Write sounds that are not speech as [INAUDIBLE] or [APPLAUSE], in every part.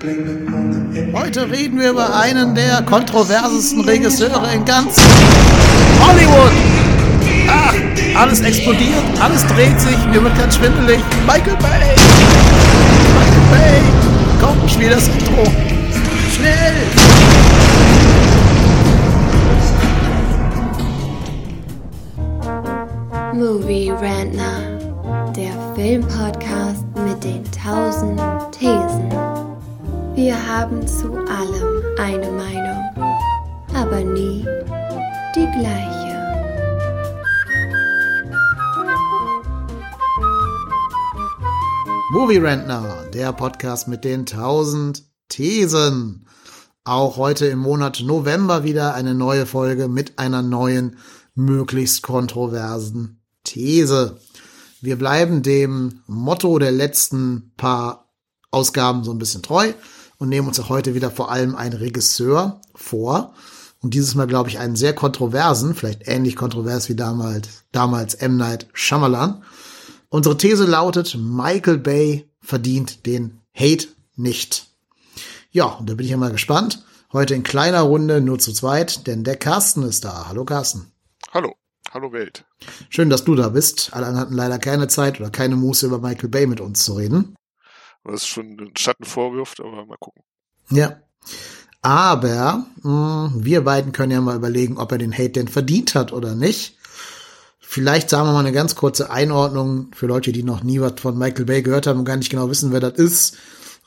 Heute reden wir über einen der kontroversesten Regisseure in ganz Hollywood. Ach, alles explodiert, alles dreht sich, mir wird ganz schwindelig. Michael Bay! Michael Bay! Komm, spiel das Intro. Schnell! Movie Rantner, der Filmpodcast mit den tausend Thesen. Wir haben zu allem eine Meinung, aber nie die gleiche. Movie Rentner, der Podcast mit den tausend Thesen. Auch heute im Monat November wieder eine neue Folge mit einer neuen, möglichst kontroversen These. Wir bleiben dem Motto der letzten paar Ausgaben so ein bisschen treu und nehmen uns auch heute wieder vor allem einen Regisseur vor. Und dieses Mal, glaube ich, einen sehr kontroversen, vielleicht ähnlich kontrovers wie damals, damals M. Night Shyamalan. Unsere These lautet, Michael Bay verdient den Hate nicht. Ja, und da bin ich ja mal gespannt. Heute in kleiner Runde, nur zu zweit, denn der Carsten ist da. Hallo Carsten. Hallo. Hallo Welt. Schön, dass du da bist. Alle anderen hatten leider keine Zeit oder keine Muße über Michael Bay mit uns zu reden. Was schon einen Schatten vorwirft, aber mal gucken. Ja. Aber mh, wir beiden können ja mal überlegen, ob er den Hate denn verdient hat oder nicht. Vielleicht sagen wir mal eine ganz kurze Einordnung für Leute, die noch nie was von Michael Bay gehört haben und gar nicht genau wissen, wer das ist.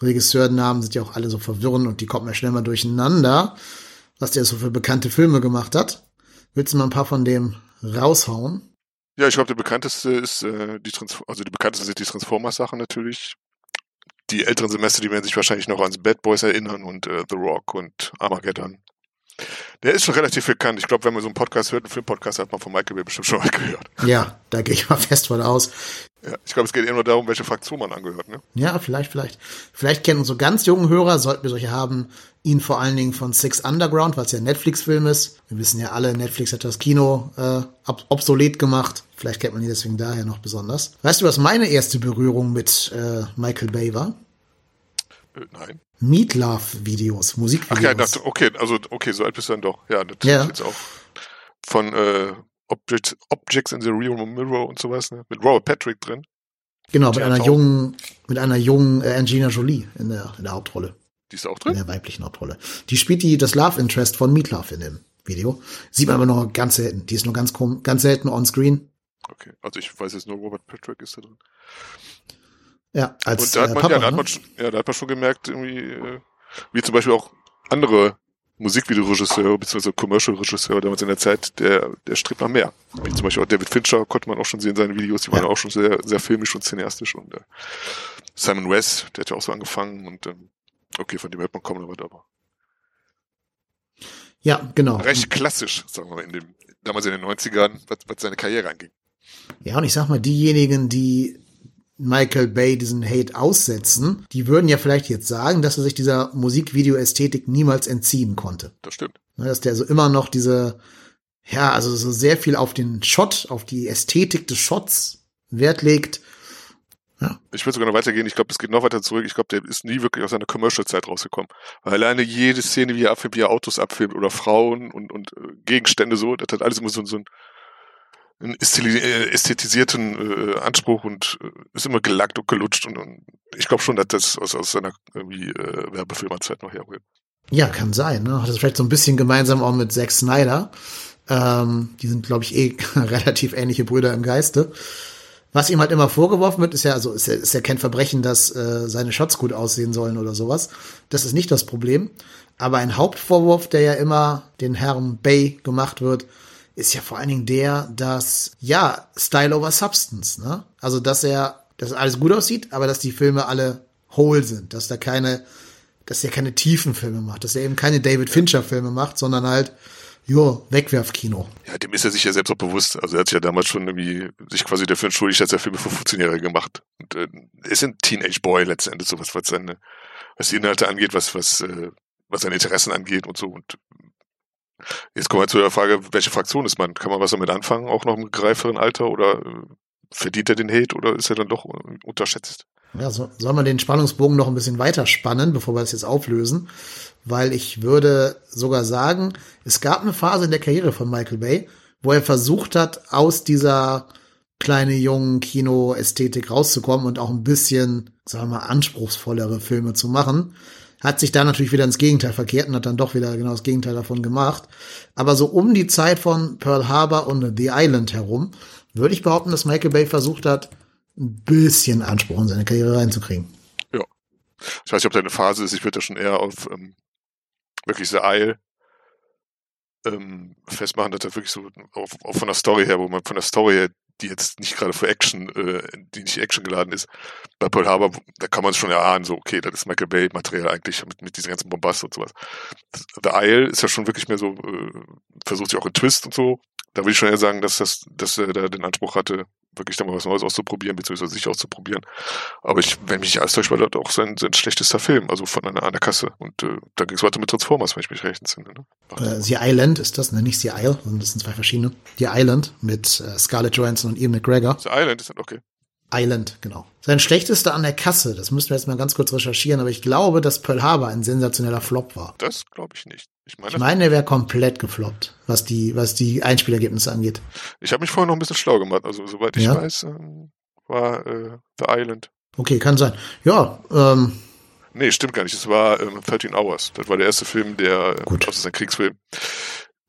Regisseurennamen sind ja auch alle so verwirrend und die kommen ja schnell mal durcheinander, was der so für bekannte Filme gemacht hat. Willst du mal ein paar von dem raushauen? Ja, ich glaube, der bekannteste ist äh, die Transform also die bekanntesten sind die Transformers-Sachen natürlich. Die älteren Semester, die werden sich wahrscheinlich noch ans Bad Boys erinnern und äh, The Rock und Armageddon. Der ist schon relativ bekannt. Ich glaube, wenn man so einen Podcast hört, einen Filmpodcast, hat man von Michael Bay bestimmt schon mal [LAUGHS] gehört. Ja, da gehe ich mal fest von aus. Ja, ich glaube, es geht eher nur darum, welche Fraktion man angehört. Ne? Ja, vielleicht, vielleicht. Vielleicht kennen unsere ganz jungen Hörer, sollten wir solche haben, ihn vor allen Dingen von Six Underground, was ja ein Netflix-Film ist. Wir wissen ja alle, Netflix hat das Kino äh, obsolet gemacht. Vielleicht kennt man ihn deswegen daher noch besonders. Weißt du, was meine erste Berührung mit äh, Michael Bay war? Äh, nein. Meatloaf-Videos, Musikvideos. Ach ja, das, okay, also okay, so alt bist du dann doch. Ja, das Ja. ist jetzt auch von äh, Objects, Objects in the Real Mirror und sowas, ne? Mit Robert Patrick drin. Genau, mit einer jungen, mit einer jungen äh, Angelina Jolie in der, in der Hauptrolle, Die ist auch in drin. der weiblichen Hauptrolle. Die spielt die das Love Interest von Meatloaf in dem Video. Sieht man aber noch ganz selten. Die ist nur ganz ganz selten on screen. Okay, also ich weiß jetzt nur, Robert Patrick ist da drin. Ja, als Und da hat äh, man, Papa. ja, da hat ne? man, schon, ja, da hat man schon gemerkt, irgendwie, äh, wie zum Beispiel auch andere Musikvideoregisseure bzw. Commercial-Regisseure damals in der Zeit, der, der strebt nach mehr. Wie zum Beispiel auch David Fincher konnte man auch schon sehen, seine Videos, die waren Ja. auch schon sehr, sehr filmisch und cineastisch und äh, Simon West, der hat ja auch so angefangen und ähm, okay, von dem hört man kaum noch was, aber ja, genau. recht klassisch, sagen wir mal, in dem, damals in den 90ern, was, was seine Karriere anging. Ja, und ich sag mal, diejenigen, die Michael Bay diesen Hate aussetzen, die würden ja vielleicht jetzt sagen, dass er sich dieser Musikvideo-Ästhetik niemals entziehen konnte. Das stimmt. Ne, Dass der also immer noch diese, ja, also so sehr viel auf den Shot, auf die Ästhetik des Shots Wert legt. Ich würde sogar noch weitergehen. Ich glaube, es geht noch weiter zurück. Ich glaube, der ist nie wirklich aus seiner Commercial-Zeit rausgekommen. Weil alleine jede Szene, wie er abfilmt, wie er Autos abfilmt oder Frauen und, und äh, Gegenstände so, das hat alles immer so, so einen, einen äh, ästhetisierten äh, Anspruch und äh, ist immer gelackt und gelutscht. Und, und ich glaube schon, dass das aus, aus seiner irgendwie äh, Werbefilmerzeit noch herrührt. Ja, kann sein. Ne? Hat das vielleicht so ein bisschen gemeinsam auch mit Zack Snyder. Ähm, die sind, glaube ich, eh [LAUGHS] relativ ähnliche Brüder im Geiste. Was ihm halt immer vorgeworfen wird, ist ja, also ist ja, ist ja kein Verbrechen, dass äh, seine Shots gut aussehen sollen oder sowas. Das ist nicht das Problem. Aber ein Hauptvorwurf, der ja immer den Herrn Bay gemacht wird, ist ja vor allen Dingen der, dass, ja, Style over Substance, ne? Also, dass er, dass alles gut aussieht, aber dass die Filme alle whole sind, dass da keine, dass er keine tiefen Filme macht, dass er eben keine David Fincher Filme macht, sondern halt, jo, Wegwerfkino. Ja, dem ist er sich ja selbst auch bewusst. Also er hat sich ja damals schon irgendwie sich quasi dafür entschuldigt, dass er Filme für 15-Jährige gemacht. Und äh, ist ein Teenage Boy letzten Endes, so was, was seine, was die Inhalte angeht, was, was, äh, was seine Interessen angeht und so. Und jetzt kommen wir zu der Frage, welche Fraktion ist man? Kann man was damit anfangen, auch noch im greiferen Alter? Oder äh, verdient er den Hate oder ist er dann doch unterschätzt? Ja, so, soll man den Spannungsbogen noch ein bisschen weiter spannen, bevor wir das jetzt auflösen? Weil ich würde sogar sagen, es gab eine Phase in der Karriere von Michael Bay, wo er versucht hat, aus dieser kleine jungen Kino-Ästhetik rauszukommen und auch ein bisschen, sagen wir mal, anspruchsvollere Filme zu machen. Hat sich da natürlich wieder ins Gegenteil verkehrt und hat dann doch wieder genau das Gegenteil davon gemacht. Aber so um die Zeit von Pearl Harbor und The Island herum, würde ich behaupten, dass Michael Bay versucht hat, ein bisschen Anspruch in seine Karriere reinzukriegen. Ja. Ich weiß nicht, ob da eine Phase ist, ich würde da schon eher auf ähm, wirklich The Isle ähm, festmachen, dass er wirklich so auf, auf von der Story her, wo man von der Story her die jetzt nicht gerade für Action, äh, die nicht Action geladen ist. Bei Pearl Harbor, da kann man es schon erahnen, so, okay, das ist Michael Bay Material eigentlich mit, mit diesen ganzen Bombast und sowas. The Isle ist ja schon wirklich mehr so, äh, versucht sich auch in Twist und so. Da würde ich schon eher sagen, dass das, dass er da den Anspruch hatte, wirklich da mal was Neues auszuprobieren, beziehungsweise sich auszuprobieren. Aber ich, wenn mich alles täuscht, war das auch sein, sein schlechtester Film, also von einer an der Kasse. Und äh, da ging es weiter mit Transformers, wenn ich mich recht entsinne. Ne? Äh, The Island ist das, ne? nicht The Isle, sondern das sind zwei verschiedene. The Island mit äh, Scarlett Johansson und Ian McGregor. The Island ist dann okay. Island, genau. Sein schlechtester an der Kasse, das müssten wir jetzt mal ganz kurz recherchieren, aber ich glaube, dass Pearl Harbor ein sensationeller Flop war. Das glaube ich nicht. Ich meine, ich meine er wäre komplett gefloppt, was die, was die Einspielergebnisse angeht. Ich habe mich vorher noch ein bisschen schlau gemacht. Also, soweit ich ja. weiß, ähm, war äh, The Island. Okay, kann sein. Ja, ähm. Nee, stimmt gar nicht. Es war ähm, 13 Hours. Das war der erste Film, der, Gut. das ist ein Kriegsfilm,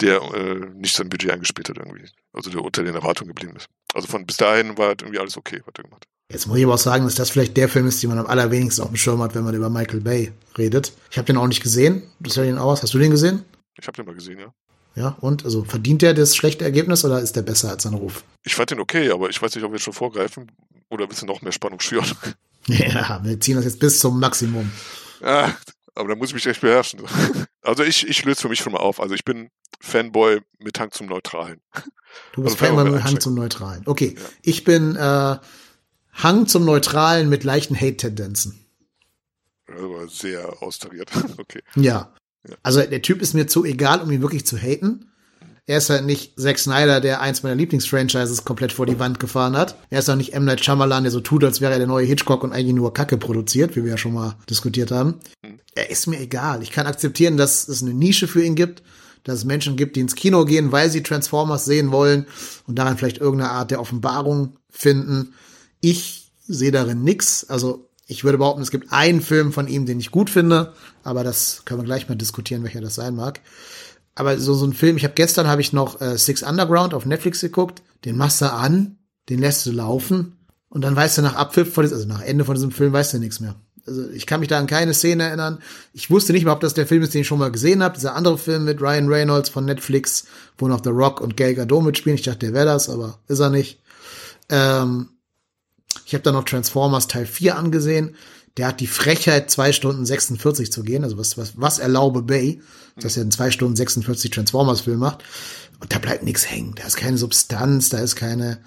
der äh, nicht sein Budget eingespielt hat irgendwie. Also der unter den Erwartungen geblieben ist. Also von bis dahin war irgendwie alles okay, was er gemacht hat. Jetzt muss ich aber auch sagen, dass das vielleicht der Film ist, den man am allerwenigsten auf dem Schirm hat, wenn man über Michael Bay redet. Ich habe den auch nicht gesehen. Das den aus. Hast du den gesehen? Ich habe den mal gesehen, ja. Ja, und? Also verdient der das schlechte Ergebnis oder ist der besser als sein Ruf? Ich fand den okay, aber ich weiß nicht, ob wir schon vorgreifen oder ein bisschen noch mehr Spannung schüren. [LAUGHS] Ja, wir ziehen das jetzt bis zum Maximum. Ja, aber da muss ich mich echt beherrschen. Also ich, ich löse für mich schon mal auf. Also ich bin Fanboy mit Hang zum Neutralen. Du bist also Fanboy mit Hang zum Neutralen. Okay, ja. ich bin äh, Hang zum Neutralen mit leichten Hate-Tendenzen. Aber sehr austariert. [LAUGHS] okay. Ja. ja. Also der Typ ist mir zu egal, um ihn wirklich zu haten. Er ist halt nicht Zack Snyder, der eins meiner Lieblingsfranchises komplett vor die Wand gefahren hat. Er ist auch nicht M. Night Shyamalan, der so tut, als wäre er der neue Hitchcock und eigentlich nur Kacke produziert, wie wir ja schon mal diskutiert haben. Hm. Er ist mir egal. Ich kann akzeptieren, dass es eine Nische für ihn gibt, dass es Menschen gibt, die ins Kino gehen, weil sie Transformers sehen wollen und daran vielleicht irgendeine Art der Offenbarung finden. Ich sehe darin nix. Also ich würde behaupten, es gibt einen Film von ihm, den ich gut finde, aber das können wir gleich mal diskutieren, welcher das sein mag. Aber so, so ein Film, ich habe gestern habe ich noch äh, Six Underground auf Netflix geguckt, den machst du an, den lässt du laufen und dann weißt du nach Abpfiff, also nach Ende von diesem Film weißt du nichts mehr. Also ich kann mich da an keine Szene erinnern. Ich wusste nicht mehr, ob das der Film ist, den ich schon mal gesehen habe. Dieser andere Film mit Ryan Reynolds von Netflix, wo noch The Rock und Gal Gadot mitspielen. Ich dachte, der wäre das, aber ist er nicht. Ähm, ich habe dann noch Transformers Teil 4 angesehen. Der hat die Frechheit, zwei Stunden 46 zu gehen. Also was, was, was erlaube Bay, dass er in zwei Stunden 46 Transformers-Film macht. Und da bleibt nichts hängen. Da ist keine Substanz, da ist keine,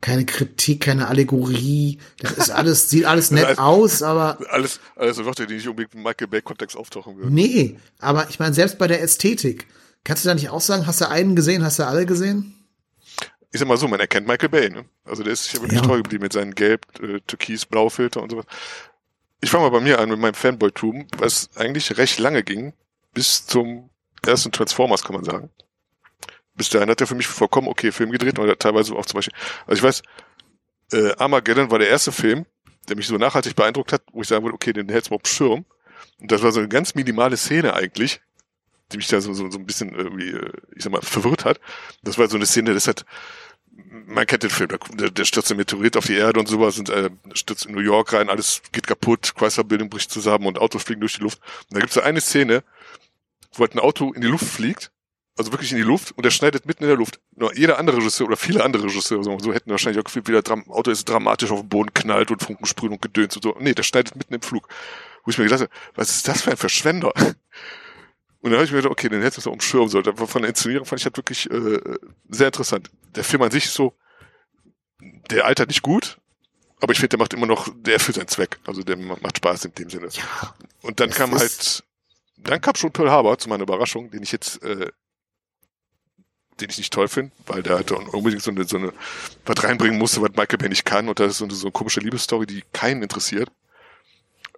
keine Kritik, keine Allegorie. Das ist alles, [LAUGHS] sieht alles nett also, aus, aber. Alles, alles Wörter, die nicht unbedingt im Michael Bay-Kontext auftauchen würden. Nee, aber ich meine, selbst bei der Ästhetik, kannst du da nicht auch sagen, hast du einen gesehen, hast du alle gesehen? Ich sag mal so, man erkennt Michael Bay, ne? Also der ist sich wirklich ja. treu geblieben mit seinen gelb, äh, türkis, blau Filter und sowas. Ich fange mal bei mir an mit meinem Fanboy-Tum, was eigentlich recht lange ging, bis zum ersten Transformers, kann man sagen. Bis dahin hat er für mich vollkommen okay Film gedreht und teilweise auch zum Beispiel, also ich weiß, äh, Armageddon war der erste Film, der mich so nachhaltig beeindruckt hat, wo ich sagen würde, okay, den hältst du auf dem Schirm. Und das war so eine ganz minimale Szene eigentlich, die mich da so, so, so ein bisschen irgendwie, äh, ich sag mal, verwirrt hat. Das war so eine Szene, das hat, man kennt den Film, der, der stürzt ein Meteorit auf die Erde und sowas und äh, stürzt in New York rein, alles geht kaputt, Chrysler Building bricht zusammen und Autos fliegen durch die Luft. Und da gibt es so eine Szene, wo halt ein Auto in die Luft fliegt, also wirklich in die Luft und der schneidet mitten in der Luft. Nur jeder andere Regisseur oder viele andere Regisseure so, so hätten wahrscheinlich auch gefühlt, wie das Auto ist dramatisch auf den Boden knallt und Funken sprühen und gedöns und so. Nee, der schneidet mitten im Flug. Wo ich mir gedacht habe, was ist das für ein Verschwender? Und dann habe ich mir gedacht, okay, den hättest du so umschirmen sollen. Aber von der Inszenierung fand ich halt wirklich äh, sehr interessant. Der Film an sich ist so, der altert nicht gut, aber ich finde, der macht immer noch, der erfüllt seinen Zweck. Also der macht Spaß in dem Sinne. Ja, und dann kam halt, dann kam schon Pearl Harbor zu meiner Überraschung, den ich jetzt, äh, den ich nicht toll finde, weil der halt unbedingt so eine, so eine, was reinbringen musste, was Michael Bay nicht kann. Und das ist so eine, so eine komische Liebesstory, die keinen interessiert.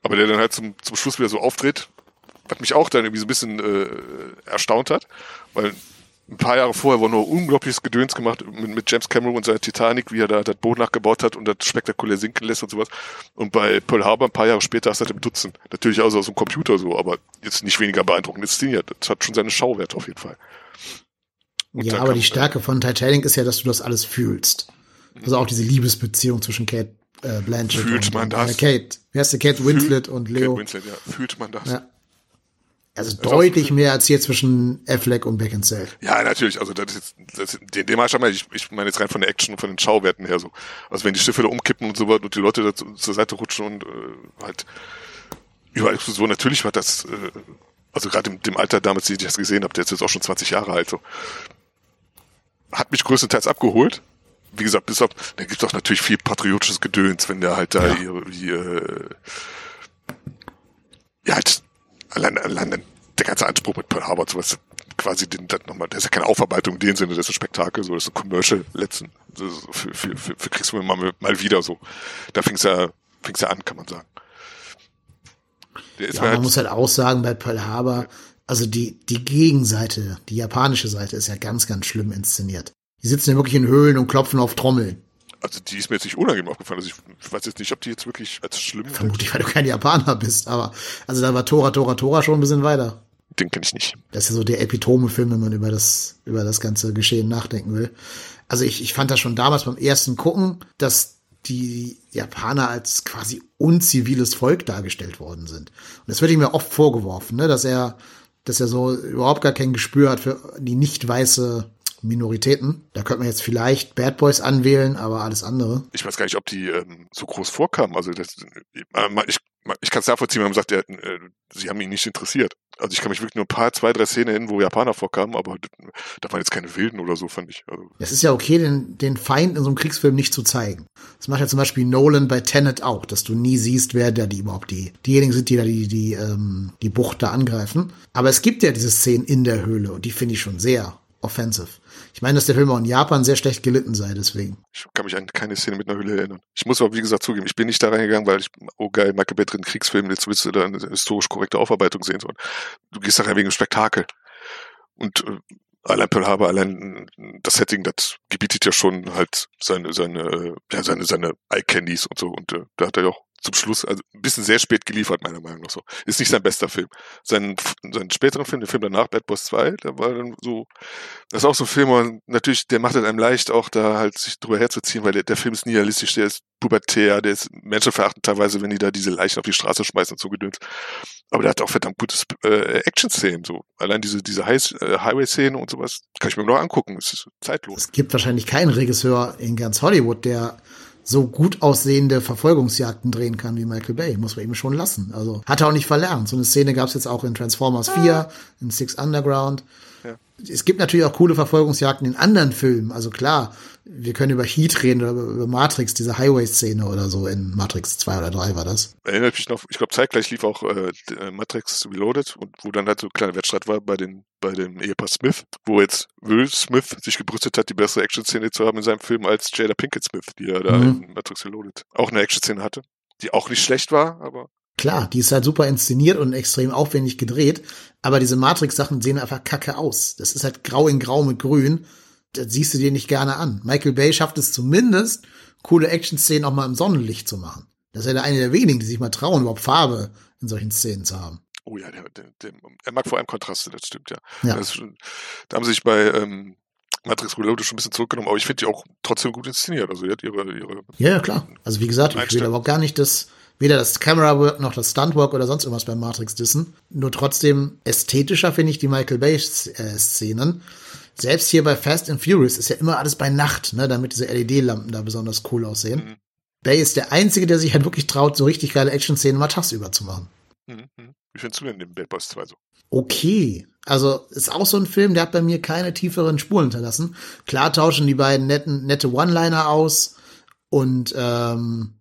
Aber der dann halt zum, zum Schluss wieder so auftritt, was mich auch dann irgendwie so ein bisschen äh, erstaunt hat, weil ein paar Jahre vorher war nur unglaubliches Gedöns gemacht mit, mit James Cameron und seiner Titanic, wie er da das Boot nachgebaut hat und das spektakulär sinken lässt und sowas. Und bei Pearl Harbor ein paar Jahre später hast du das im Dutzend. Natürlich auch so aus dem Computer so, aber jetzt nicht weniger beeindruckend inszeniert. Das hat schon seine Schauwerte auf jeden Fall. Und ja, aber die Stärke von Titanic ist ja, dass du das alles fühlst. Also auch diese Liebesbeziehung zwischen Kate äh, Blanchett Fühlt und man das? Äh, Kate. Wie heißt der? Kate Winslet und Leo. Kate Winslet, ja. Fühlt man das? Ja. Also deutlich mehr als hier zwischen Affleck und Beckinsale. Ja, natürlich. Also das ist jetzt, das, den, den Maßstab, ich, ich meine jetzt rein von der Action und von den Schauwerten her so. Also wenn die Schiffe da umkippen und so weiter und die Leute da zu, zur Seite rutschen und äh, halt überall so natürlich war das, äh, also gerade im dem Alter damals, die ich das gesehen habe, der ist jetzt auch schon 20 Jahre alt, so hat mich größtenteils abgeholt. Wie gesagt, bis auf, da gibt es auch natürlich viel patriotisches Gedöns, wenn der halt da Ja. ihre, die, äh, ja, halt, allein, allein der ganze Anspruch mit Pearl Harbor, sowas, quasi den, das nochmal, das ist ja keine Aufarbeitung in dem Sinne, das ist ein Spektakel, so, das ist ein Commercial letzten, so für, für, für, für Kriegsfilme mal, mal wieder so. Da fing's ja, fing's ja an, kann man sagen. Der ist Ja, man halt, muss halt auch sagen, bei Pearl Harbor, also die, die Gegenseite, die japanische Seite ist ja ganz, ganz schlimm inszeniert. Die sitzen ja wirklich in Höhlen und klopfen auf Trommeln. Also die ist mir jetzt nicht unangenehm aufgefallen, also ich, ich weiß jetzt nicht, ob die jetzt wirklich als schlimm, Vermutlich, weil du kein Japaner bist, aber also da war Tora, Tora, Tora schon ein bisschen weiter. den kenne ich nicht. Das ist ja so der Epitome-Film, wenn man über das, über das ganze Geschehen nachdenken will. Also ich, ich fand das schon damals beim ersten Gucken, dass die Japaner als quasi unziviles Volk dargestellt worden sind. Und das wird ihm ja oft vorgeworfen, ne, dass er, dass er so überhaupt gar kein Gespür hat für die nicht weiße Minoritäten. Da könnte man jetzt vielleicht Bad Boys anwählen, aber alles andere. Ich weiß gar nicht, ob die ähm, so groß vorkamen. Also das, äh, ich, ich kann es nachvollziehen, wenn man sagt, der, äh, sie haben ihn nicht interessiert. Also ich kann mich wirklich nur ein paar, zwei, drei Szenen erinnern, wo Japaner vorkamen, aber da waren jetzt keine Wilden oder so, fand ich. Also, Es ist ja okay, den, den Feind in so einem Kriegsfilm nicht zu zeigen. Das macht ja zum Beispiel Nolan bei Tenet auch, dass du nie siehst, wer da die überhaupt die, diejenigen sind, die da die, die, ähm, die Bucht da angreifen. Aber es gibt ja diese Szenen in der Höhle und die finde ich schon sehr offensive. Ich meine, dass der Film auch in Japan sehr schlecht gelitten sei, deswegen. ich kann mich an keine Szene mit einer Hülle erinnern. Ich muss aber, wie gesagt, zugeben, ich bin nicht da reingegangen, weil ich, oh geil, Michael Bay drin Kriegsfilm, jetzt willst du da eine historisch korrekte Aufarbeitung sehen. Sondern du gehst da rein wegen dem Spektakel. Und äh, allein Pearl Harbor, allein äh, das Setting, das gebietet ja schon halt seine, seine, äh, ja, seine, seine Eye-Candies und so. Und äh, da hat er ja auch zum Schluss, also ein bisschen sehr spät geliefert, meiner Meinung nach so. Ist nicht sein bester Film. Sein, seinen späteren Film, der Film danach, Bad Boys 2, der war dann so, das ist auch so ein Film, man natürlich, der macht es einem leicht, auch da halt sich drüber herzuziehen, weil der, der Film ist nihilistisch, der ist pubertär, der ist menschenverachtend teilweise, wenn die da diese Leichen auf die Straße schmeißen und so gedöns. Aber der hat auch verdammt gutes äh, Action-Szenen, so. Allein diese, diese High- äh, Highway-Szene und sowas, kann ich mir noch angucken, es ist zeitlos. Es gibt wahrscheinlich keinen Regisseur in ganz Hollywood, der so gut aussehende Verfolgungsjagden drehen kann wie Michael Bay. Muss man ihm schon lassen. Also hat er auch nicht verlernt. So eine Szene gab es jetzt auch in Transformers 4, in Six Underground. Ja. Es gibt natürlich auch coole Verfolgungsjagden in anderen Filmen. Also klar, wir können über Heat reden oder über Matrix, diese Highway-Szene oder so. In Matrix 2 oder 3 war das. Erinnert mich noch, ich glaube zeitgleich lief auch äh, äh, Matrix Reloaded und wo dann halt so ein kleiner Wettstreit war bei den bei dem Ehepaar Smith, wo jetzt Will Smith sich gebrüstet hat, die bessere Action-Szene zu haben in seinem Film als Jada Pinkett Smith, die er da Mhm. in Matrix Reloaded auch eine Action-Szene hatte, die auch nicht schlecht war, aber Klar, die ist halt super inszeniert und extrem aufwendig gedreht, aber diese Matrix-Sachen sehen einfach kacke aus. Das ist halt grau in grau mit grün. Das siehst du dir nicht gerne an. Michael Bay schafft es zumindest, coole Action-Szenen auch mal im Sonnenlicht zu machen. Das ist ja eine der wenigen, die sich mal trauen, überhaupt Farbe in solchen Szenen zu haben. oh ja, der, der, der, er mag vor allem Kontraste, das stimmt ja. Ja. Das da haben sie sich bei ähm, Matrix Reloaded schon ein bisschen zurückgenommen, aber ich finde die auch trotzdem gut inszeniert. Also die hat ihre, ihre Ja, klar. Also wie gesagt, ich will aber auch gar nicht das, weder das Camera-Work noch das Stunt-Work oder sonst irgendwas bei Matrix dissen. Nur trotzdem ästhetischer finde ich die Michael Bay-Szenen. Selbst hier bei Fast and Furious ist ja immer alles bei Nacht, ne, damit diese LED-Lampen da besonders cool aussehen. Mhm. Bay ist der Einzige, der sich halt wirklich traut, so richtig geile Action-Szenen mal tagsüber zu machen. Mhm, mhm. Wie findest du denn den Bad Boys 2 so? Okay. Also ist auch so ein Film, der hat bei mir keine tieferen Spuren hinterlassen. Klar tauschen die beiden netten, nette One-Liner aus und ähm,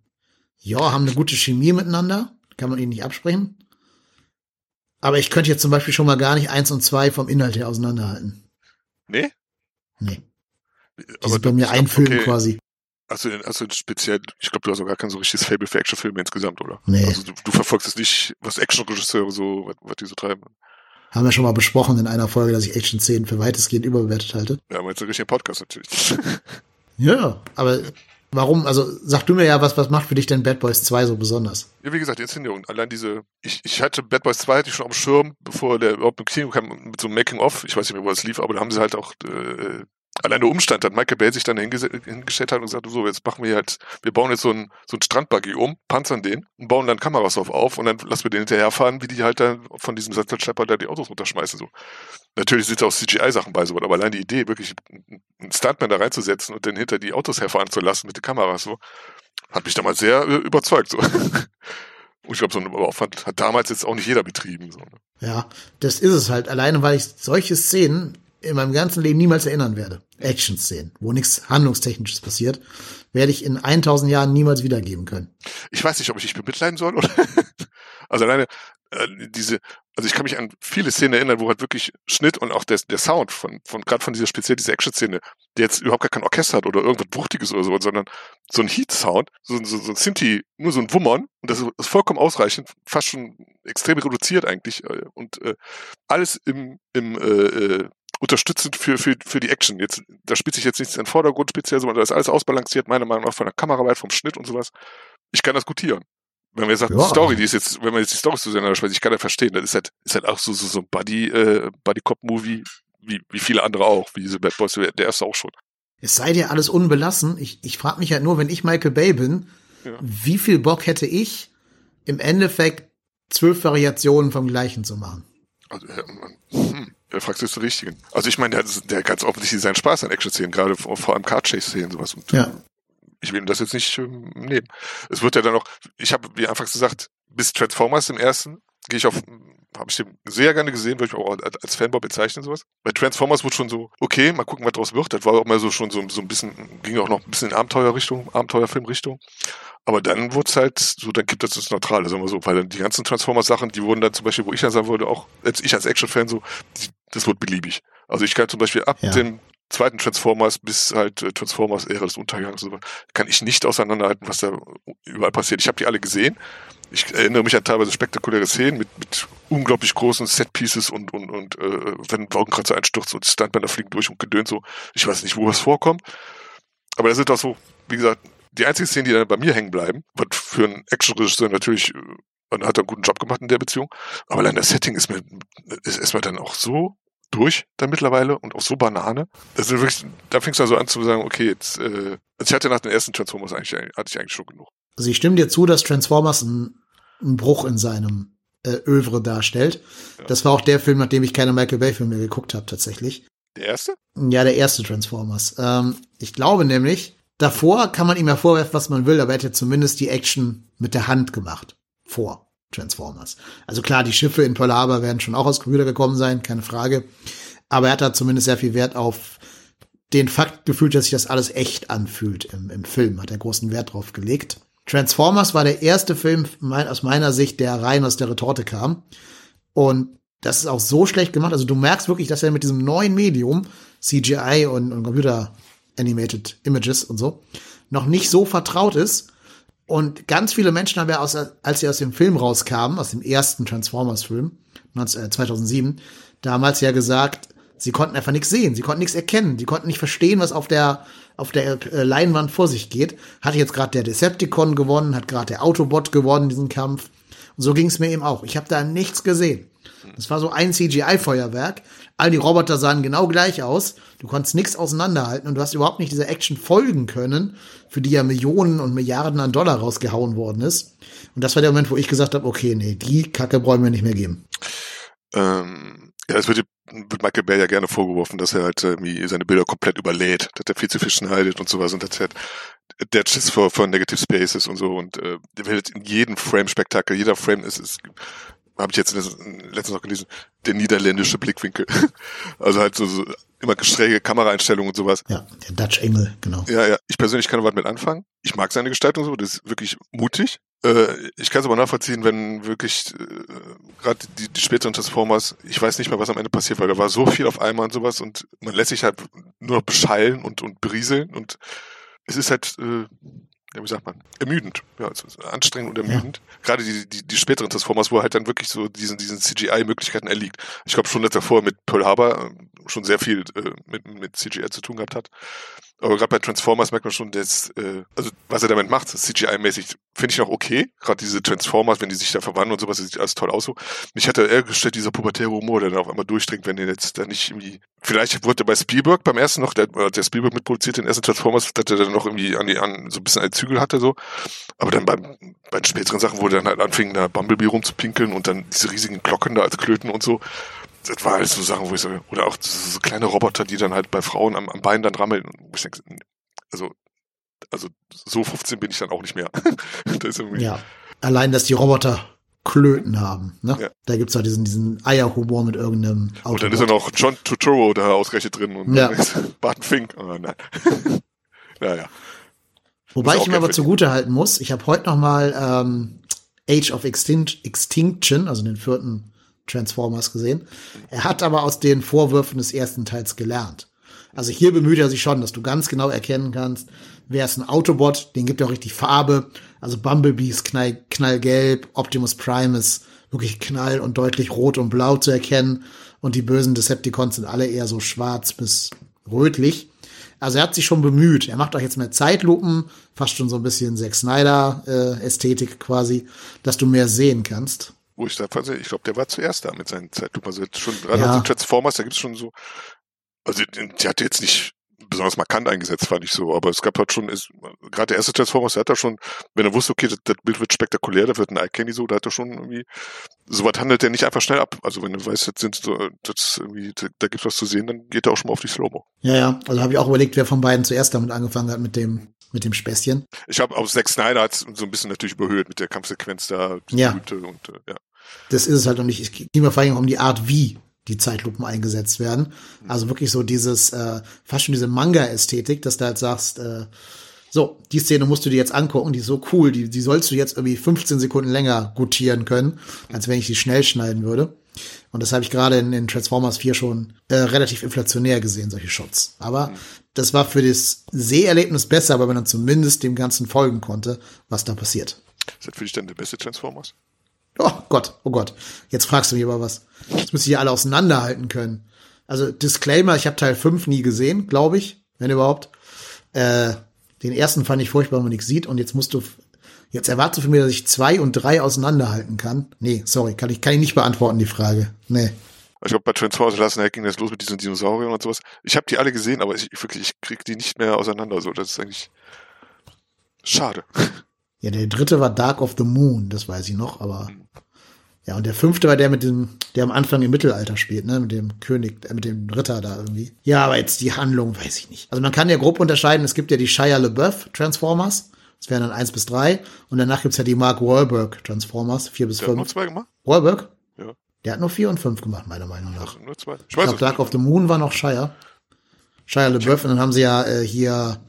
ja, haben eine gute Chemie miteinander. Kann man ihnen nicht absprechen. Aber ich könnte jetzt zum Beispiel schon mal gar nicht eins und zwei vom Inhalt her auseinanderhalten. Nee? Nee. Die Aber sind bei mir ein Film okay. quasi. Hast du speziell, ich glaube, du hast auch gar kein so richtiges Fable für Actionfilme insgesamt, oder? Nee. Also du, du verfolgst es nicht, was Actionregisseure so, was, was die so treiben. Haben wir schon mal besprochen in einer Folge, dass ich Action-Szenen für weitestgehend überbewertet halte. Ja, meinst du richtig im Podcast natürlich. Ja, aber warum, also sag du mir ja, was, was macht für dich denn Bad Boys 2 so besonders? Ja, wie gesagt, die Inszenierung. Allein diese, ich, ich hatte Bad Boys 2 hatte ich schon dem Schirm, bevor der überhaupt im Kino kam, mit so einem Making-of. Ich weiß nicht mehr, wo das lief, aber da haben sie halt auch, äh, allein der Umstand, dass Michael Bay sich dann hinges hingestellt hat und gesagt, so, jetzt machen wir halt, wir bauen jetzt so einen, so einen Strandbuggy um, panzern den und bauen dann Kameras drauf auf und dann lassen wir den hinterherfahren, wie die halt dann von diesem Sattelschlepper da die Autos runterschmeißen, so. Natürlich sind da auch CGI-Sachen bei, so, aber allein die Idee, wirklich einen Stuntman da reinzusetzen und dann hinter die Autos herfahren zu lassen mit den Kameras, so, hat mich damals sehr äh, überzeugt, so. [LAUGHS] Und ich glaube, so einen Aufwand hat damals jetzt auch nicht jeder betrieben. So. ne? Ja, das ist es halt. Alleine, weil ich solche Szenen in meinem ganzen Leben niemals erinnern werde. Action-Szenen, wo nichts Handlungstechnisches passiert, werde ich in 1000 Jahren niemals wiedergeben können. Ich weiß nicht, ob ich dich bemitleiden soll oder. [LAUGHS] Also alleine äh, diese, also ich kann mich an viele Szenen erinnern, wo halt wirklich Schnitt und auch der, der Sound von, von gerade von dieser speziell dieser Action-Szene, der jetzt überhaupt gar kein Orchester hat oder irgendwas Wuchtiges oder so, sondern so ein Heat-Sound, so, so, so ein Sinti, nur so ein Wummern und das ist vollkommen ausreichend, fast schon extrem reduziert eigentlich äh, und äh, alles im, im äh, äh, unterstützend für, für, für die Action. Jetzt, da spielt sich jetzt nichts in den Vordergrund speziell, sondern da ist alles ausbalanciert, meiner Meinung nach von der Kameraarbeit, vom Schnitt und sowas. Ich kann das gutieren. Wenn man jetzt sagt, Ja. die Story, die ist jetzt, wenn man jetzt die Story zueinander spricht, ich kann das verstehen. Das ist halt, ist halt auch so, so, so ein Buddy, äh, Buddy-Cop-Movie, wie, wie viele andere auch, wie diese Bad Boys, der erste auch schon. Es sei dir alles unbelassen. Ich, ich frage mich halt nur, wenn ich Michael Bay bin, Ja. wie viel Bock hätte ich, im Endeffekt zwölf Variationen vom Gleichen zu machen? Also, man, hm, da fragst du den Richtigen. Also ich meine, der, hat- der hat ganz offensichtlich seinen Spaß an Action-Szenen, gerade vor, vor allem Car-Chase-Szenen sowas. Und Ja. ich will ihm das jetzt nicht ähm, nehmen. Es wird ja dann noch, ich habe, wie anfangs gesagt, bis Transformers im ersten, gehe ich auf, habe ich den sehr gerne gesehen, würde ich auch als als Fanboy bezeichnen, sowas. Bei Transformers wurde schon so, okay, mal gucken, was draus wird. Das war auch mal so schon so, so ein bisschen, ging auch noch ein bisschen in Abenteuerrichtung, Abenteuerfilmrichtung. Aber dann wurde es halt so, dann gibt es das Neutrale, sagen wir so, weil dann die ganzen Transformers-Sachen, die wurden dann zum Beispiel, wo ich dann sagen würde, auch als ich als Action-Fan so, die, das wird beliebig. Also ich kann zum Beispiel ab Ja. dem zweiten Transformers bis halt äh, Transformers Ära des Untergangs, und so, kann ich nicht auseinanderhalten, was da überall passiert. Ich habe die alle gesehen. Ich erinnere mich an teilweise spektakuläre Szenen mit, mit unglaublich großen Setpieces und, und, und äh, wenn ein Wolkenkratzer einstürzt und Stuntmänner fliegen durch und gedönt so. Ich weiß nicht, wo was vorkommt. Aber da sind auch so, wie gesagt, die einzigen Szenen, die dann bei mir hängen bleiben, was für einen Actionregisseur natürlich, äh, man hat einen guten Job gemacht in der Beziehung, aber allein das Setting ist mir, ist erstmal dann auch so durch dann mittlerweile und auch so Banane. Ist wirklich, da fängst du dann so an zu sagen, okay, jetzt, äh, also ich hatte nach den ersten Transformers eigentlich, hatte ich eigentlich schon genug. Also ich stimme dir zu, dass Transformers ein, ein Bruch in seinem äh, Övre darstellt. Ja. Das war auch der Film, nachdem ich keine Michael Bay-Filme mehr geguckt habe, tatsächlich. Der erste? Ja, der erste Transformers. Ähm, ich glaube nämlich, davor kann man ihm ja vorwerfen, was man will, aber er hätte zumindest die Action mit der Hand gemacht. Vor Transformers. Also klar, die Schiffe in Pearl Harbor werden schon auch aus Computer gekommen sein, keine Frage. Aber er hat da zumindest sehr viel Wert auf den Fakt gefühlt, dass sich das alles echt anfühlt im, im Film. Hat er großen Wert drauf gelegt. Transformers war der erste Film mein, aus meiner Sicht, der rein aus der Retorte kam. Und das ist auch so schlecht gemacht. Also du merkst wirklich, dass er mit diesem neuen Medium, CGI und, und Computer Animated Images und so, noch nicht so vertraut ist. Und ganz viele Menschen haben ja, aus, als sie aus dem Film rauskamen, aus dem ersten Transformers-Film, 19 äh, 2007, damals ja gesagt, sie konnten einfach nichts sehen, sie konnten nichts erkennen, sie konnten nicht verstehen, was auf der auf der äh, Leinwand vor sich geht. Hat jetzt gerade der Decepticon gewonnen, hat gerade der Autobot gewonnen diesen Kampf. Und so ging es mir eben auch. Ich habe da nichts gesehen. Das war so ein CGI-Feuerwerk. All die Roboter sahen genau gleich aus. Du konntest nichts auseinanderhalten und du hast überhaupt nicht dieser Action folgen können, für die ja Millionen und Milliarden an Dollar rausgehauen worden ist. Und das war der Moment, wo ich gesagt habe, okay, nee, die Kacke brauchen wir nicht mehr geben. Ähm, ja, es wird, wird Michael Bay ja gerne vorgeworfen, dass er halt äh, seine Bilder komplett überlädt, dass er viel zu viel schneidet und sowas und dass er der Schiss vor, Negative Spaces und so und äh, der in jedem Frame Spektakel, jeder Frame ist, ist habe ich jetzt letztens noch gelesen, der niederländische Blickwinkel. [LAUGHS] Also halt so, so immer schräge Kameraeinstellungen und sowas. Ja, der Dutch Engel, genau. Ja, ja. Ich persönlich kann was mit anfangen. Ich mag seine Gestaltung so, das ist wirklich mutig. Äh, ich kann es aber nachvollziehen, wenn wirklich äh, gerade die, die späteren Transformers, ich weiß nicht mehr, was am Ende passiert, weil da war so viel auf einmal und sowas und man lässt sich halt nur noch beschallen und, und berieseln und es ist halt, äh, ja, wie sagt man, ermüdend. Ja, also anstrengend und ermüdend. Ja. Gerade die, die, die späteren Transformers, wo halt dann wirklich so diesen, diesen CGI-Möglichkeiten erliegt. Ich glaube schon, dass vorher mit Pearl Harbor äh, schon sehr viel äh, mit, mit CGI zu tun gehabt hat. Aber gerade bei Transformers merkt man schon, dass, äh, also was er damit macht, CGI-mäßig, finde ich noch okay. Gerade diese Transformers, wenn die sich da verwandeln und sowas, das sieht alles toll aus. Mich hat er eher gestellt, dieser pubertäre Humor, der dann auf einmal durchdringt, wenn der jetzt da nicht irgendwie. Vielleicht wurde bei Spielberg beim ersten noch, der, der Spielberg mitproduziert, den ersten Transformers, dass er dann noch irgendwie an die an so ein bisschen als Zügel hatte so. Aber dann beim, bei den späteren Sachen, wo der dann halt anfing, da Bumblebee rumzupinkeln und dann diese riesigen Glocken da als Klöten und so das war alles so Sachen, wo ich sage, oder auch so kleine Roboter, die dann halt bei Frauen am, am Bein dann rammeln. Wo ich denke, also, also so 15 bin ich dann auch nicht mehr. [LAUGHS] ja, allein, dass die Roboter Klöten haben. Ne? Ja. Da gibt's auch diesen, diesen Eierhumor mit irgendeinem Auto. Und dann ist ja noch John Turturro da ausgerechnet drin und ja. [LAUGHS] Barton Fink. Oh, nein. [LAUGHS] naja. Wobei ich ihm aber zugute halten muss, ich habe heute noch mal ähm, Age of Extinct Extinction, also den vierten Transformers gesehen. Er hat aber aus den Vorwürfen des ersten Teils gelernt. Also hier bemüht er sich schon, dass du ganz genau erkennen kannst, wer ist ein Autobot, den gibt er auch richtig Farbe. Also Bumblebee ist knall, knallgelb, Optimus Prime ist wirklich knall und deutlich rot und blau zu erkennen. Und die bösen Decepticons sind alle eher so schwarz bis rötlich. Also er hat sich schon bemüht. Er macht auch jetzt mehr Zeitlupen, fast schon so ein bisschen Zack Snyder äh, Ästhetik quasi, dass du mehr sehen kannst wo ich da ich glaube, der war zuerst da mit seinen Zeitlupen. Also schon gerade ja. Transformers, da gibt es schon so, also die hat jetzt nicht besonders markant eingesetzt, fand ich so, aber es gab halt schon, gerade der erste Transformers, der hat da schon, wenn er wusste, okay, das, das Bild wird spektakulär, da wird ein Eye-Candy so, da hat er schon irgendwie, so was handelt der nicht einfach schnell ab. Also wenn du weißt, das sind so, das irgendwie, da, da gibt's was zu sehen, dann geht er auch schon mal auf die Slow-Mo. Ja, ja, also habe ich auch überlegt, wer von beiden zuerst damit angefangen hat, mit dem mit dem Späßchen. Ich habe auch Zack Snyder hat so ein bisschen natürlich überhöht mit der Kampfsequenz da, ja. und äh, ja das ist es halt und ich, es ging mir vor allem um die Art, wie die Zeitlupen eingesetzt werden. Also wirklich so dieses, äh, fast schon diese Manga-Ästhetik, dass du halt sagst, äh, so, die Szene musst du dir jetzt angucken, die ist so cool, die, die sollst du jetzt irgendwie 15 Sekunden länger gutieren können, als wenn ich die schnell schneiden würde. Und das habe ich gerade in, in, Transformers 4 schon äh, relativ inflationär gesehen, solche Shots. Aber mhm. Das war für das Seherlebnis besser, weil man dann zumindest dem Ganzen folgen konnte, was da passiert. Ist das für dich denn der beste Transformers? Oh Gott, oh Gott. Jetzt fragst du mich aber was. Jetzt müsste ich alle auseinanderhalten können. Also Disclaimer, ich habe Teil 5 nie gesehen, glaube ich, wenn überhaupt. Äh, den ersten fand ich furchtbar, wenn man nichts sieht. Und jetzt musst du, jetzt erwartest du von mir, dass ich zwei und drei auseinanderhalten kann. Nee, sorry, kann ich, kann ich nicht beantworten, die Frage. Nee. Ich glaube, bei Transformers Last Night ging das los mit diesen Dinosauriern und sowas. Ich habe die alle gesehen, aber ich wirklich, ich krieg die nicht mehr auseinander. So, das ist eigentlich schade. Ja, der dritte war Dark of the Moon, das weiß ich noch, aber ja, und der fünfte war der mit dem, der am Anfang im Mittelalter spielt, ne, mit dem König, äh, mit dem Ritter da irgendwie. Ja, aber jetzt die Handlung weiß ich nicht. Also man kann ja grob unterscheiden, es gibt ja die Shia LeBeouf Transformers, das wären dann eins bis drei und danach gibt's ja die Mark Wahlberg Transformers, vier bis der fünf. Hat nur zwei gemacht? Wahlberg? Ja. Der hat nur vier und fünf gemacht, meiner Meinung nach. Nur zwei. Ich, ich glaube, Dark of the Moon war noch Shia. Shia LeBeouf und dann haben sie ja äh, hier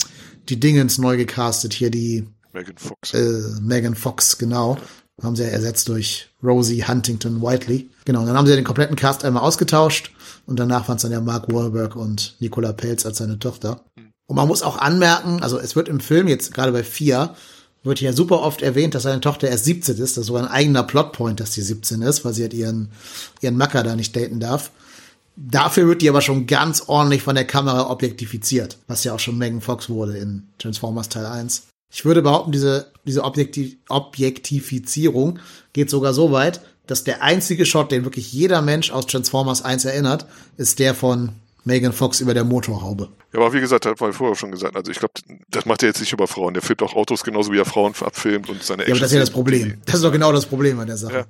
die Dingens neu gecastet, hier die Megan Fox. Äh, Megan Fox, genau. Haben sie ja ersetzt durch Rosie Huntington Whiteley. Genau, und dann haben sie ja den kompletten Cast einmal ausgetauscht und danach waren es dann ja Mark Wahlberg und Nicola Pelz als seine Tochter. Und man muss auch anmerken, also es wird im Film jetzt gerade bei vier, wird hier super oft erwähnt, dass seine Tochter erst 17 ist. Das ist sogar ein eigener Plotpoint, dass sie 17 ist, weil sie halt ihren, ihren Macker da nicht daten darf. Dafür wird die aber schon ganz ordentlich von der Kamera objektifiziert, was ja auch schon Megan Fox wurde in Transformers Teil 1. Ich würde behaupten, diese, diese Objektiv Objektifizierung geht sogar so weit, dass der einzige Shot, den wirklich jeder Mensch aus Transformers 1 erinnert, ist der von Megan Fox über der Motorhaube. Ja, aber wie gesagt, hat man vorher schon gesagt, also ich glaube, das macht er jetzt nicht über Frauen. Der filmt auch Autos genauso wie er Frauen abfilmt und seine Action. Ja, aber das ist ja das Problem. Das ist doch genau das Problem an der Sache. Ja.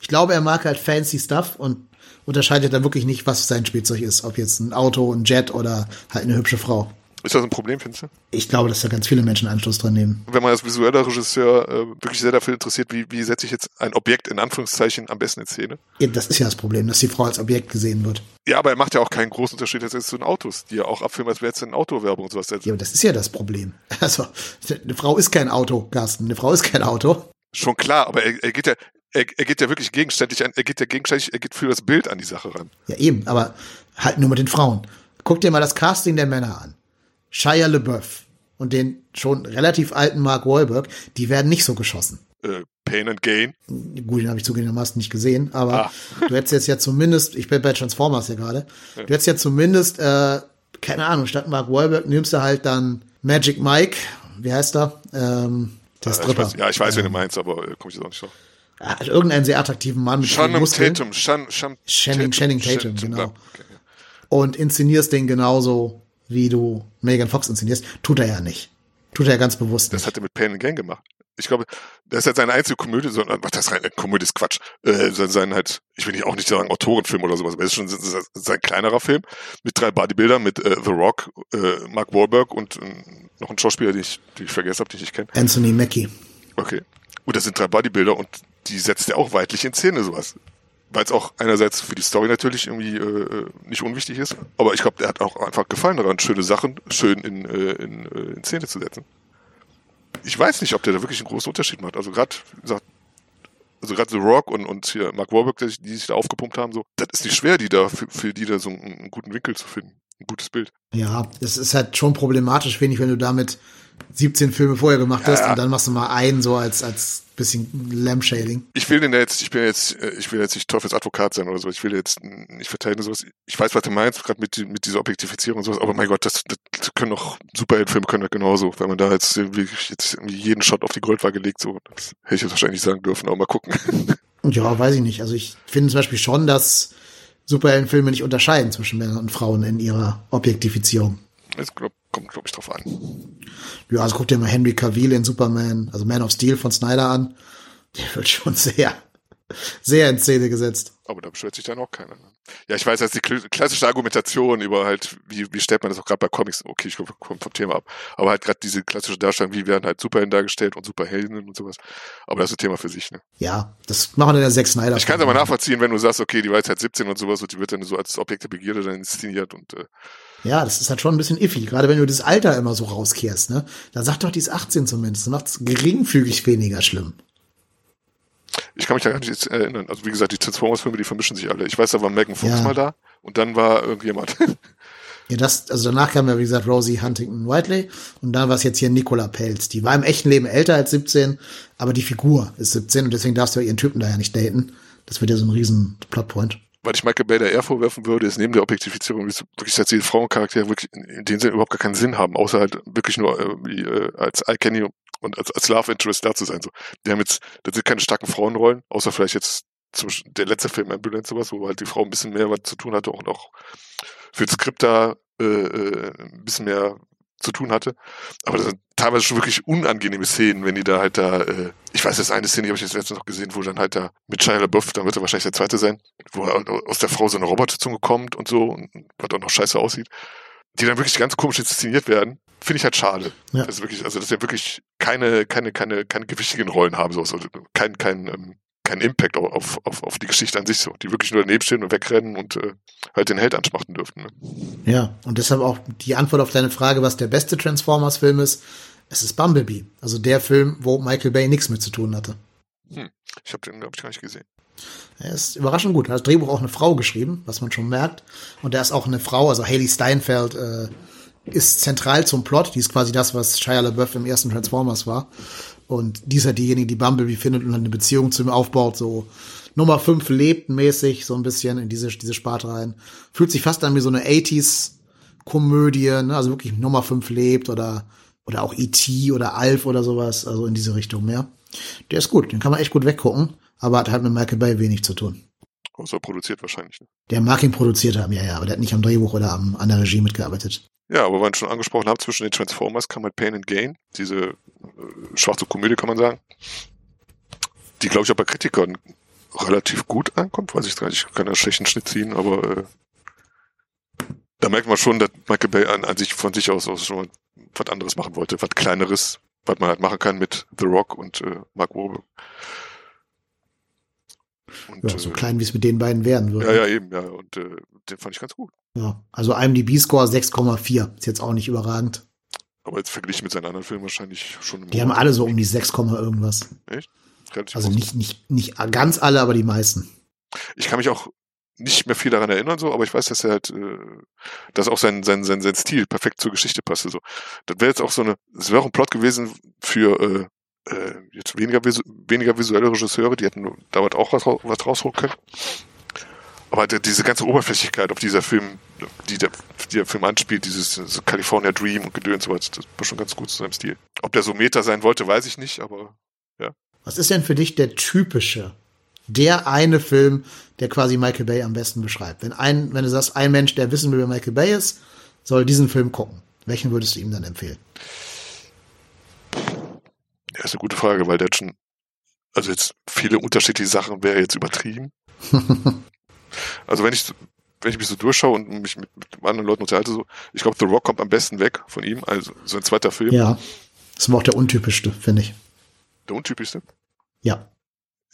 Ich glaube, er mag halt fancy Stuff und unterscheidet dann wirklich nicht, was sein Spielzeug ist. Ob jetzt ein Auto, ein Jet oder halt eine hübsche Frau. Ist das ein Problem, findest du? Ich glaube, dass da ganz viele Menschen Anschluss dran nehmen. Wenn man als visueller Regisseur äh, wirklich sehr dafür interessiert, wie, wie setze ich jetzt ein Objekt in Anführungszeichen am besten in Szene? Ja, das ist ja das Problem, dass die Frau als Objekt gesehen wird. Ja, aber er macht ja auch keinen großen Unterschied jetzt zu den Autos, die ja auch abfilmen, als wäre jetzt eine Autowerbung und sowas. Ja, aber das ist ja das Problem. [LAUGHS] Also, eine Frau ist kein Auto, Carsten. Eine Frau ist kein Auto. Schon klar, aber er, er geht ja, er, er, geht ja wirklich gegenständlich an, er geht ja gegenständlich, er geht für das Bild an die Sache ran. Ja, eben, aber halt nur mit den Frauen. Guck dir mal das Casting der Männer an. Shia LeBeouf, und den schon relativ alten Mark Wahlberg, die werden nicht so geschossen. Äh, Pain and Gain. Gut, den habe ich zugegebenermaßen nicht gesehen, aber ah. du hättest jetzt ja zumindest, ich bin bei Transformers ja gerade, ja. du hättest ja zumindest, äh, keine Ahnung, statt Mark Wahlberg nimmst du halt dann Magic Mike, wie heißt er? Ähm, ist ja, ja, ich weiß, ähm, wen du ähm, meinst, aber äh, komme ich jetzt auch nicht drauf. Also irgendeinen sehr attraktiven Mann mit Shannon Tatum, Shan, Shan, Channing, Channing Tatum, Tatum genau. Okay, ja. Und inszenierst den genauso, wie du Megan Fox inszenierst. Tut er ja nicht. Tut er ganz bewusst das nicht. Das hat er mit Pain and Gang gemacht ich glaube, das ist halt seine einzige Komödie, sondern, was das rein, Komödie ist Quatsch, äh, sein, sein halt, ich will nicht auch nicht sagen Autorenfilm oder sowas, aber es ist schon sein kleinerer Film mit drei Bodybuildern, mit äh, The Rock, äh, Mark Wahlberg und äh, noch ein Schauspieler, den ich, den ich vergessen habe, den ich nicht kenne. Anthony Mackie. Okay. Und das sind drei Bodybuilder und die setzt er auch weitlich in Szene, sowas. Weil es auch einerseits für die Story natürlich irgendwie äh, nicht unwichtig ist, aber ich glaube, der hat auch einfach Gefallen daran, schöne Sachen schön in, äh, in, äh, in Szene zu setzen ich weiß nicht, ob der da wirklich einen großen Unterschied macht. Also gerade, gesagt, also gerade The Rock und, und hier Mark Warburg, die, die sich da aufgepumpt haben, so, das ist nicht schwer, die da für, für die da so einen, einen guten Winkel zu finden. Ein gutes Bild. Ja, es ist halt schon problematisch, ich, wenn du damit 17 Filme vorher gemacht hast ja. und dann machst du mal einen so als, als bisschen Lampshading. Ich will den jetzt, ich bin jetzt, äh, ich will jetzt nicht Teufels Advokat sein oder so, ich will jetzt nicht verteidigen sowas. Ich weiß, was du meinst, gerade mit, mit dieser Objektifizierung und sowas, aber mein Gott, das, das können doch Superheldenfilme können ja genauso, wenn man da jetzt wirklich jetzt jeden Shot auf die Goldwaage legt, so, das hätte ich jetzt wahrscheinlich sagen dürfen, aber mal gucken. [LAUGHS] Ja, weiß ich nicht. Also ich finde zum Beispiel schon, dass Superheldenfilme nicht unterscheiden zwischen Männern und Frauen in ihrer Objektifizierung. Das kommt, glaube ich, drauf an. Ja, also guck dir mal Henry Cavill in Superman, also Man of Steel von Snyder an. Der wird schon sehr, sehr in Szene gesetzt. Aber da beschwert sich dann auch keiner. Ne? Ja, ich weiß, das ist die klassische Argumentation über halt, wie, wie stellt man das auch gerade bei Comics, okay, ich komme vom Thema ab, aber halt gerade diese klassische Darstellung, wie werden halt Superhelden dargestellt und Superhelden und sowas. Aber das ist ein Thema für sich, ne? Ja, das machen dann ja sechs Snyder. Ich kann es aber nachvollziehen, wenn du sagst, okay, die war jetzt halt 17 und sowas und die wird dann so als Objekte Begierde dann inszeniert und äh, ja, das ist halt schon ein bisschen iffy, gerade wenn du das Alter immer so rauskehrst, ne? Dann sag doch, die ist 18 zumindest. Das macht's geringfügig weniger schlimm. Ich kann mich da gar nicht erinnern. Also wie gesagt, die Transformers-Filme, die vermischen sich alle. Ich weiß, da war Megan Fox ja. mal da und dann war irgendjemand. [LAUGHS] Ja, das, also danach kam ja, wie gesagt, Rosie Huntington Whiteley und dann war es jetzt hier Nicola Pelz. Die war im echten Leben älter als 17, aber die Figur ist 17 und deswegen darfst du ihren Typen da ja nicht daten. Das wird ja so ein riesen Plotpoint weil ich Michael Bay da eher vorwerfen würde, ist neben der Objektifizierung wirklich, dass die Frauencharaktere wirklich in dem Sinne überhaupt gar keinen Sinn haben, außer halt wirklich nur äh, wie, äh, als Eye Candy und als, als Love Interest da zu sein. So. Die haben jetzt, das sind keine starken Frauenrollen, außer vielleicht jetzt zum, der letzte Film Ambulance sowas, wo halt die Frau ein bisschen mehr was zu tun hatte und auch für das Skript da äh, äh, ein bisschen mehr zu tun hatte. Aber das sind teilweise schon wirklich unangenehme Szenen, wenn die da halt da, äh, ich weiß jetzt eine Szene, die habe ich jetzt letztens noch gesehen, wo dann halt da mit Shia LaBeouf, dann wird er wahrscheinlich der zweite sein, wo aus der Frau so eine Roboterzunge kommt und so und was auch noch scheiße aussieht, die dann wirklich ganz komisch inszeniert werden, finde ich halt schade. Ja. Das ist wirklich, also dass wir wirklich keine, keine, keine, keine gewichtigen Rollen haben, so, also kein, kein, ähm, keinen Impact auf, auf, auf die Geschichte an sich so, die wirklich nur daneben stehen und wegrennen und äh, halt den Held anschmachten dürften. Ne? Ja, und deshalb auch die Antwort auf deine Frage, was der beste Transformers-Film ist, es ist Bumblebee. Also der Film, wo Michael Bay nichts mit zu tun hatte. Hm. Ich habe den, glaube ich, gar nicht gesehen. Er ist überraschend gut. Er hat das Drehbuch auch eine Frau geschrieben, was man schon merkt. Und er ist auch eine Frau, also Haley Steinfeld äh, ist zentral zum Plot. Die ist quasi das, was Shia LaBeouf im ersten Transformers war. Und die ist halt diejenige, die Bumblebee findet und eine Beziehung zu ihm aufbaut, so Nummer 5 lebt mäßig, so ein bisschen in diese, diese Sparte rein. Fühlt sich fast an wie so eine 80s-Komödie, ne? also wirklich Nummer 5 lebt oder, oder auch E.T. oder Alf oder sowas, also in diese Richtung mehr. Der ist gut, den kann man echt gut weggucken, aber hat halt mit Michael Bay wenig zu tun. Außer produziert wahrscheinlich. Ne? Der mag ihn produziert haben, ja, ja, aber der hat nicht am Drehbuch oder am, an der Regie mitgearbeitet. Ja, aber wenn ich schon angesprochen habe, zwischen den Transformers kam halt Pain and Gain, diese äh, schwarze Komödie, kann man sagen, die, glaube ich, auch bei Kritikern relativ gut ankommt. Weiß ich gar nicht, ich kann einen schlechten Schnitt ziehen, aber äh, da merkt man schon, dass Michael Bay an, an sich von sich aus, aus schon was anderes machen wollte, was kleineres, was man halt machen kann mit The Rock und äh, Mark Wahlberg. Und, ja, so äh, klein, wie es mit den beiden werden würde. Ja, ja, eben, ja. Und äh, den fand ich ganz gut. Ja, also IMDb-Score 6,4. Ist jetzt auch nicht überragend. Aber jetzt verglichen mit seinen anderen Filmen wahrscheinlich schon. Die haben alle so um die 6, irgendwas. Echt? Relativ also nicht, nicht, nicht ganz alle, aber die meisten. Ich kann mich auch nicht mehr viel daran erinnern, so, aber ich weiß, dass er halt, äh, dass auch sein, sein, sein, sein Stil perfekt zur Geschichte passte. So. Das wäre jetzt auch so eine, das wäre auch ein Plot gewesen für äh, äh, jetzt weniger, visu weniger visuelle Regisseure, die hätten damit auch was, was rausholen können. Aber diese ganze Oberflächlichkeit, auf dieser Film, die der, die der Film anspielt, dieses so California Dream und Gedöns, so das war schon ganz gut zu seinem Stil. Ob der so Meta sein wollte, weiß ich nicht, aber ja. Was ist denn für dich der typische, der eine Film, der quasi Michael Bay am besten beschreibt? Wenn ein, wenn du sagst, ein Mensch, der wissen will, wer Michael Bay ist, soll diesen Film gucken. Welchen würdest du ihm dann empfehlen? Ja, ist eine gute Frage, weil der hat schon, also jetzt viele unterschiedliche Sachen wäre jetzt übertrieben. [LAUGHS] Also wenn ich, wenn ich mich so durchschaue und mich mit, mit anderen Leuten unterhalte, so, ich glaube, The Rock kommt am besten weg von ihm, also sein zweiter Film. Ja. Das war auch der untypischste, finde ich. Der untypischste? Ja.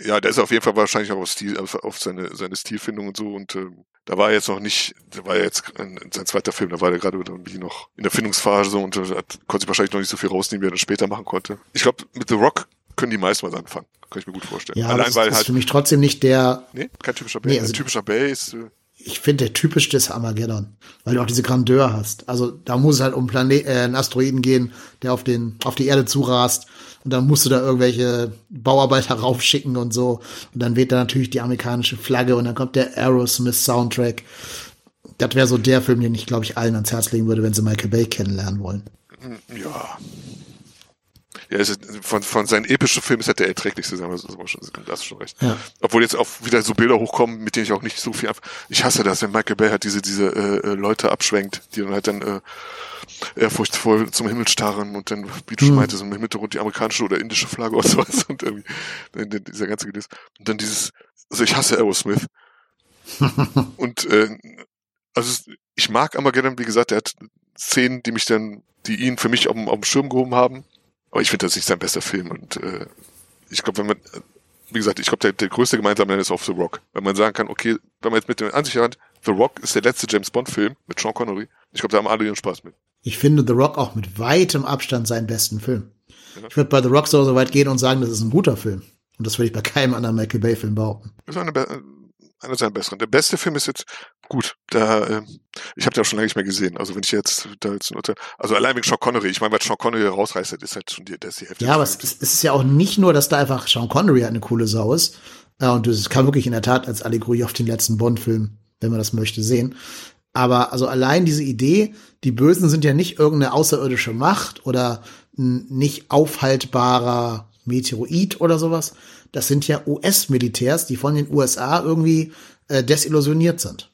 Ja, der ist auf jeden Fall wahrscheinlich auch auf, Stil, auf seine, seine Stilfindung und so und äh, da war er jetzt noch nicht, da war er jetzt in, in sein zweiter Film, da war er gerade irgendwie noch in der Findungsphase und äh, hat, konnte sich wahrscheinlich noch nicht so viel rausnehmen, wie er das später machen konnte. Ich glaube, mit The Rock können die meisten was anfangen. Kann ich mir gut vorstellen. Ja, Allein, das weil ist halt, für mich trotzdem nicht der. Nee, kein typischer Bay. Nee, also, typischer Bay ist. Ich finde, der typischste ist Armageddon, weil du auch diese Grandeur hast. Also da muss es halt um Planet, äh, einen Asteroiden gehen, der auf den auf die Erde zurast und dann musst du da irgendwelche Bauarbeiter [LAUGHS] raufschicken und so und dann weht da natürlich die amerikanische Flagge und dann kommt der Aerosmith Soundtrack. Das wäre so der Film, den ich glaube ich allen ans Herz legen würde, wenn sie Michael Bay kennenlernen wollen. Ja, ja, ist, von, von seinen epischen Filmen ist halt der erträglichste, sagen wir so, schon, da hast du schon recht. Ja. Obwohl jetzt auch wieder so Bilder hochkommen, mit denen ich auch nicht so viel, ich hasse das, wenn Michael Bay halt diese, diese, äh, äh, Leute abschwenkt, die dann halt dann, äh, ehrfurchtsvoll zum Himmel starren und dann, wie du schon mhm. meintest, im Hintergrund die amerikanische oder indische Flagge oder [LAUGHS] sowas und irgendwie, dieser ganze Gedöns. Und dann dieses, also ich hasse Aerosmith. [LAUGHS] und, äh, also ich mag Armageddon, wie gesagt, er hat Szenen, die mich dann, die ihn für mich auf, auf dem Schirm gehoben haben. Aber ich finde das nicht sein bester Film und äh, ich glaube, wenn man, wie gesagt, ich glaube, der, der größte gemeinsame Nenner ist auf The Rock. Wenn man sagen kann, okay, wenn man jetzt mit dem Ansicht hat, The Rock ist der letzte James Bond-Film mit Sean Connery, ich glaube, da haben alle ihren Spaß mit. Ich finde The Rock auch mit weitem Abstand seinen besten Film. Ja. Ich würde bei The Rock so weit gehen und sagen, das ist ein guter Film. Und das würde ich bei keinem anderen Michael Bay-Film behaupten. Das ist eine, einer seiner besseren. Der beste Film ist jetzt gut. Da, äh, ich habe den auch schon lange nicht mehr gesehen. Also wenn ich jetzt da jetzt Urteil, also allein wegen Sean Connery. Ich meine, was Sean Connery rausreißt, ist halt schon die, das ist die Hälfte. Ja, aber es, es, ist ja auch nicht nur, dass da einfach Sean Connery eine coole Sau ist. Ja, und das kann wirklich in der Tat als Allegorie auf den letzten Bond-Film, wenn man das möchte, sehen. Aber also allein diese Idee, die Bösen sind ja nicht irgendeine außerirdische Macht oder ein nicht aufhaltbarer Meteorit oder sowas, das sind ja US-Militärs, die von den USA irgendwie äh, desillusioniert sind.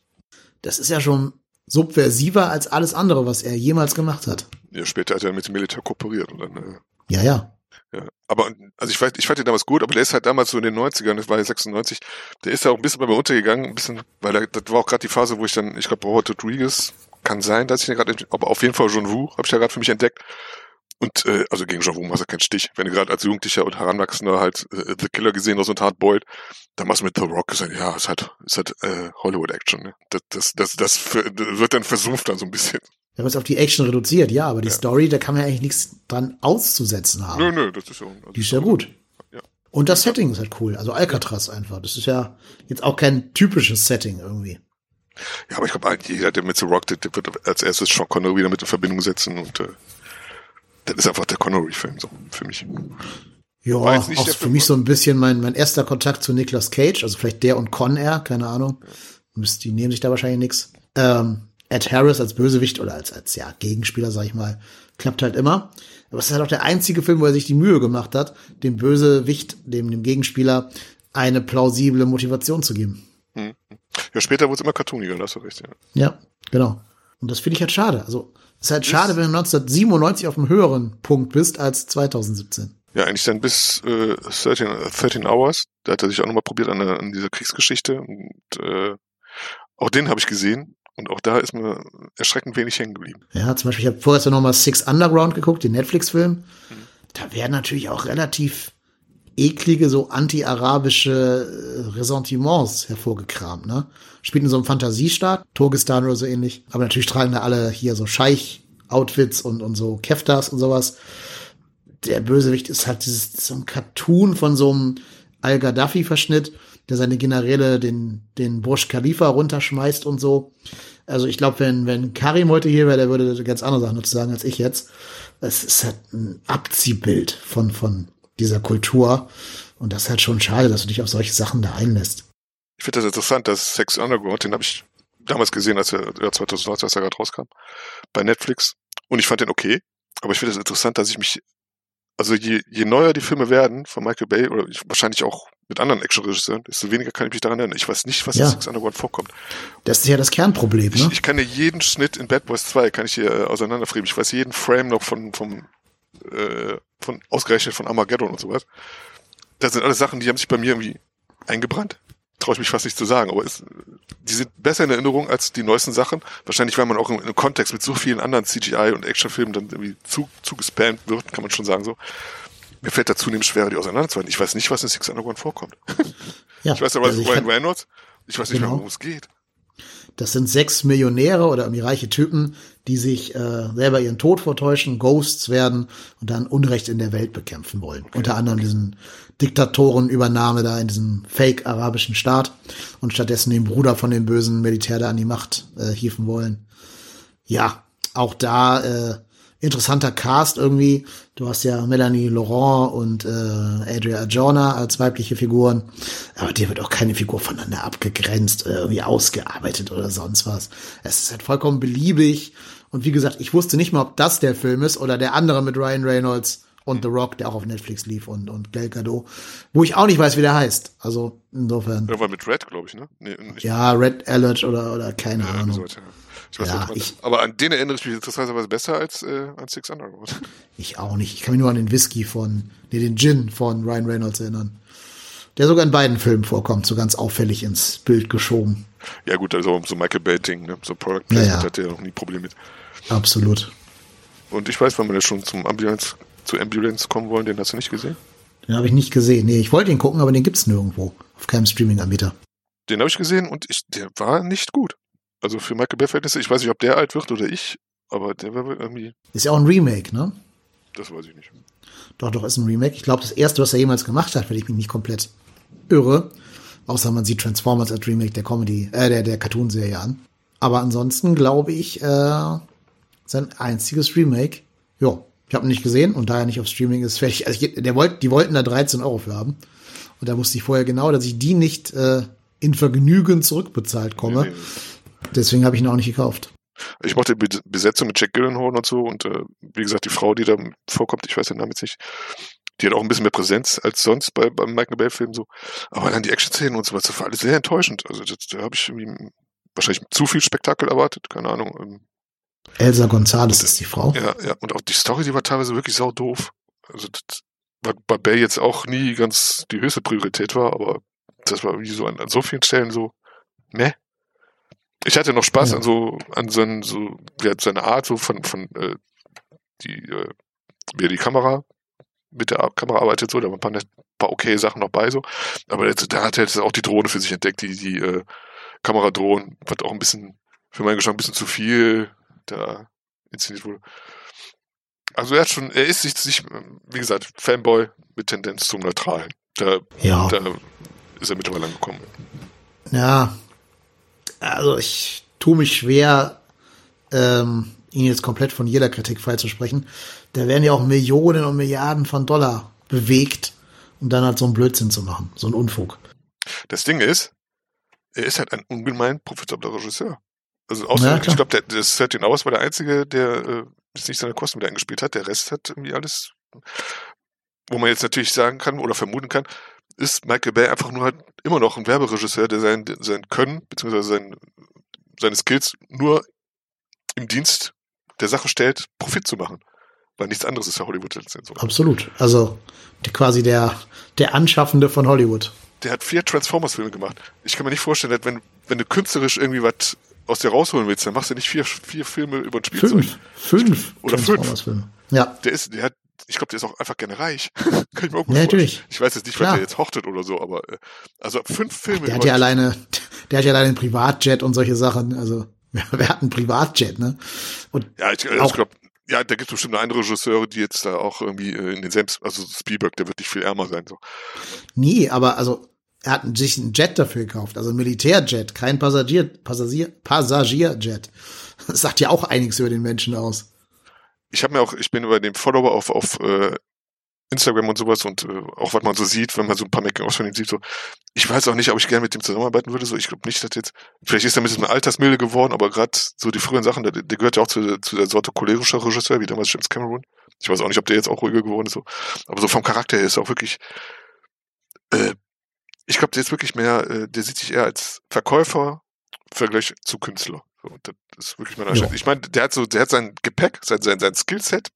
Das ist ja schon subversiver als alles andere, was er jemals gemacht hat. Ja, später hat er mit dem Militär kooperiert und dann. Äh, ja, ja. Ja, aber also ich, weiß, ich fand ihn damals gut, aber der ist halt damals so in den 90ern, das war ja 96, der ist ja auch ein bisschen bei mir untergegangen, ein bisschen, weil er, das war auch gerade die Phase, wo ich dann, ich glaube, Robert Rodriguez, kann sein, dass ich den gerade, aber auf jeden Fall John Woo habe ich ja gerade für mich entdeckt. Und äh, also gegen Jean machst du keinen Stich. Wenn du gerade als Jugendlicher und Heranwachsender halt äh, The Killer gesehen hast und Hard Boiled, dann machst du mit The Rock gesagt, ja, ist halt, ist halt äh, Hollywood-Action. Ne? Das, das, das, das für, wird dann versumpft dann so ein bisschen. Wenn man es auf die Action reduziert, ja, aber die ja. Story, da kann man ja eigentlich nichts dran auszusetzen haben. Nö, nö, das ist ja. Also die ist ja gut. Ja. Und das Setting ist halt cool. Also Alcatraz einfach. Das ist ja jetzt auch kein typisches Setting irgendwie. Ja, aber ich glaube, jeder, der mit The Rock, der, der wird als erstes Sean Connery damit in Verbindung setzen und äh, das ist einfach der Connery-Film, so für mich. Ja, auch für Film, mich so ein bisschen mein, mein erster Kontakt zu Nicolas Cage, also vielleicht der und Con Air, keine Ahnung. Die nehmen sich da wahrscheinlich nichts. Ähm, Ed Harris als Bösewicht oder als, als ja, Gegenspieler, sag ich mal, klappt halt immer. Aber es ist halt auch der einzige Film, wo er sich die Mühe gemacht hat, dem Bösewicht, dem, dem Gegenspieler, eine plausible Motivation zu geben. Hm. Ja, später wurde es immer cartooniger, da hast du recht, ja. Ja, genau. Und das finde ich halt schade. Also, ist halt schade, wenn du 1997 auf einem höheren Punkt bist als 2017. Ja, eigentlich dann bis äh, 13, 13 Hours. Da hat er sich auch nochmal probiert an, an dieser Kriegsgeschichte. Und äh, auch den habe ich gesehen. Und auch da ist mir erschreckend wenig hängen geblieben. Ja, zum Beispiel, ich habe vorher noch mal Six Underground geguckt, den Netflix-Film. Hm. Da werden natürlich auch relativ eklige, so anti-arabische äh, Ressentiments hervorgekramt, ne? Spielt in so einem Fantasiestaat, Turkestan oder so ähnlich. Aber natürlich tragen da alle hier so Scheich-Outfits und, und so Keftas und sowas. Der Bösewicht ist halt dieses, so ein Cartoon von so einem Al-Gaddafi-Verschnitt. der seine Generäle den, den Bursch Khalifa runterschmeißt und so. Also ich glaube, wenn, wenn Karim heute hier wäre, der würde ganz andere Sachen dazu sagen als ich jetzt. Es ist halt ein Abziehbild von, von dieser Kultur. Und das ist halt schon schade, dass du dich auf solche Sachen da einlässt. Ich finde das interessant, dass Sex Underground, den habe ich damals gesehen, als er ja, 2019, als er gerade rauskam, bei Netflix. Und ich fand den okay. Aber ich finde es das interessant, dass ich mich, also je, je neuer die Filme werden von Michael Bay, oder ich, wahrscheinlich auch mit anderen Actionregisseuren, desto weniger kann ich mich daran erinnern. Ich weiß nicht, was Ja. in Six Underground vorkommt. Das ist ja das Kernproblem, Ich, ne? ich kann dir jeden Schnitt in Bad Boys 2 kann ich hier äh, auseinanderfrieben. Ich weiß jeden Frame noch von, vom, äh, von ausgerechnet von Armageddon und sowas. Das sind alles Sachen, die haben sich bei mir irgendwie eingebrannt. Traue ich mich fast nicht zu sagen, aber es, die sind besser in Erinnerung als die neuesten Sachen. Wahrscheinlich, weil man auch im, im Kontext mit so vielen anderen CGI und Actionfilmen dann irgendwie zu, zugespammt wird, kann man schon sagen so. Mir fällt da zunehmend schwerer, die auseinanderzuhalten. Ich weiß nicht, was in Six Underground vorkommt. Ja, [LAUGHS] Ich weiß aber, also ich Ryan Reynolds, ich weiß nicht mehr, Genau. worum es geht. Das sind sechs Millionäre oder irgendwie reiche Typen, die sich äh, selber ihren Tod vortäuschen, Ghosts werden und dann Unrecht in der Welt bekämpfen wollen. Unter anderem diesen Diktatorenübernahme da in diesem fake-arabischen Staat und stattdessen den Bruder von dem bösen Militär da an die Macht äh, hieven wollen. Ja, auch da äh, interessanter Cast irgendwie. Du hast ja Melanie Laurent und äh, Adria Arjona als weibliche Figuren. Aber dir wird auch keine Figur voneinander abgegrenzt, äh, irgendwie ausgearbeitet oder sonst was. Es ist halt vollkommen beliebig. Und wie gesagt, ich wusste nicht mal, ob das der Film ist oder der andere mit Ryan Reynolds und The Rock, der auch auf Netflix lief und, und Gal Gadot, wo ich auch nicht weiß, wie der heißt. Also insofern. Irgendwann mit Red, glaube ich, ne? Nee, Ja, Red Alert oder, oder keine Ja, Ahnung. so weiter. Ich weiß Ja, nicht, ich- aber an den erinnere ich mich interessanterweise besser als äh, an Six Underground. [LAUGHS] Ich auch nicht. Ich kann mich nur an den Whisky von, nee, den Gin von Ryan Reynolds erinnern. Der sogar in beiden Filmen vorkommt, so ganz auffällig ins Bild geschoben. ja gut, also so Michael Bay-Ding, ne? so Product Ja, Placement ja. hat der noch nie Probleme mit. Absolut. Und ich weiß, wenn wir ja schon zum Ambulance, zu Ambulance kommen wollen, den hast du nicht gesehen? Den habe ich nicht gesehen. Nee, ich wollte ihn gucken, aber den gibt's nirgendwo. Auf keinem Streaming-Anbieter. Den habe ich gesehen und ich, der war nicht gut. Also für Michael Bay-Verhältnisse, ich weiß nicht, ob der alt wird oder ich, aber der war irgendwie, Ist ja auch ein Remake, ne? das weiß ich nicht. Doch, doch, ist ein Remake. Ich glaube, das erste, was er jemals gemacht hat, wenn ich mich nicht komplett irre. Außer man sieht Transformers als Remake der Comedy, äh, der, der Cartoon-Serie an. Aber ansonsten glaube ich, äh, sein einziges Remake. Ja, ich habe ihn nicht gesehen und da er nicht auf Streaming ist, fertig. Also ich, der wollt, die wollten da 13 Euro für haben. Und da wusste ich vorher genau, dass ich die nicht äh, in Vergnügen zurückbezahlt komme. Nee, nee. Deswegen habe ich ihn auch nicht gekauft. Ich mochte die Be- Besetzung mit Jack Gyllenhaal und so und äh, wie gesagt, die Frau, die da vorkommt, ich weiß den Namen jetzt nicht, die hat auch ein bisschen mehr Präsenz als sonst bei, beim Michael Bay-Film so. Aber dann die Action-Szenen und so was, das war alles sehr enttäuschend. Also das, da habe ich irgendwie wahrscheinlich zu viel Spektakel erwartet, keine Ahnung. Ähm, Elsa Gonzalez ist die Frau. Ja, ja, und auch die Story, die war teilweise wirklich sau doof. Also das, was bei Bay jetzt auch nie ganz die höchste Priorität war, aber das war irgendwie so an, an so vielen Stellen so, ne? Ich hatte noch Spaß Ja. an so, an seinen, so, ja, seine Art, so von, von, äh, die, äh, wie er die Kamera, mit der Kamera arbeitet, so, da waren ein paar, paar okay Sachen noch bei, so. Aber da hat er jetzt auch die Drohne für sich entdeckt, die, die, äh, Kameradrohnen, was auch ein bisschen, für meinen Geschmack ein bisschen zu viel da inszeniert wurde. Also er hat schon, er ist sich, sich wie gesagt, Fanboy mit Tendenz zum Neutralen. Da, Ja. da ist er mittlerweile angekommen. Ja, also ich tue mich schwer, ähm, ihn jetzt komplett von jeder Kritik freizusprechen. Da werden ja auch Millionen und Milliarden von Dollar bewegt, um dann halt so einen Blödsinn zu machen, so einen Unfug. Das Ding ist, er ist halt ein ungemein profitabler Regisseur. Also außer, Ja, ich glaube, der, der 13 Hours war der einzige, der äh, nicht seine Kosten wieder eingespielt hat. Der Rest hat irgendwie alles, wo man jetzt natürlich sagen kann oder vermuten kann, ist Michael Bay einfach nur halt immer noch ein Werberegisseur, der sein, sein Können beziehungsweise sein, seine Skills nur im Dienst der Sache stellt, Profit zu machen. Weil nichts anderes ist ja Hollywood letztendlich so. Absolut. Also die, quasi der, der Anschaffende von Hollywood. Der hat vier Transformers-Filme gemacht. Ich kann mir nicht vorstellen, wenn, wenn du künstlerisch irgendwie was aus dir rausholen willst, dann machst du nicht vier, vier Filme über ein Spielzeug. Fünf. Fünf Oder fünf. Transformers-Filme. Ja. Der ist, der hat, ich glaube, der ist auch einfach gerne reich. [LAUGHS] kann ich mir auch natürlich. Ich weiß jetzt nicht, was der jetzt hochtet oder so, aber äh, also fünf Filme Der hat ja alleine, der hat ja alleine einen Privatjet und solche Sachen. Also [LAUGHS] wer hat einen Privatjet, ne? Und Ja, ich, auch- ich glaube, ja, da gibt es bestimmt andere Regisseure, die jetzt da auch irgendwie äh, in den selbst, also Spielberg, der wird nicht viel ärmer sein. So. Nee, aber also er hat sich einen Jet dafür gekauft, also ein Militärjet, kein Passagier, Passagier, Passagierjet. Das sagt ja auch einiges über den Menschen aus. Ich habe mir auch, ich bin über den Follower auf, auf äh, Instagram und sowas und äh, auch was man so sieht, wenn man so ein paar Making-ofs von ihm sieht, so. Ich weiß auch nicht, ob ich gerne mit dem zusammenarbeiten würde, so. Ich glaube nicht, dass jetzt, vielleicht ist er mit diesem Altersmilde geworden, aber gerade so die früheren Sachen, der, der gehört ja auch zu, zu der Sorte cholerischer Regisseur, wie damals James Cameron. Ich weiß auch nicht, ob der jetzt auch ruhiger geworden ist, so. Aber so vom Charakter her ist er auch wirklich, äh, ich glaube, der ist wirklich mehr, äh, der sieht sich eher als Verkäufer im Vergleich zu Künstler. So, das ist wirklich meine Einstellung. Ich meine, der hat so, der hat sein Gepäck, sein, sein, sein Skillset,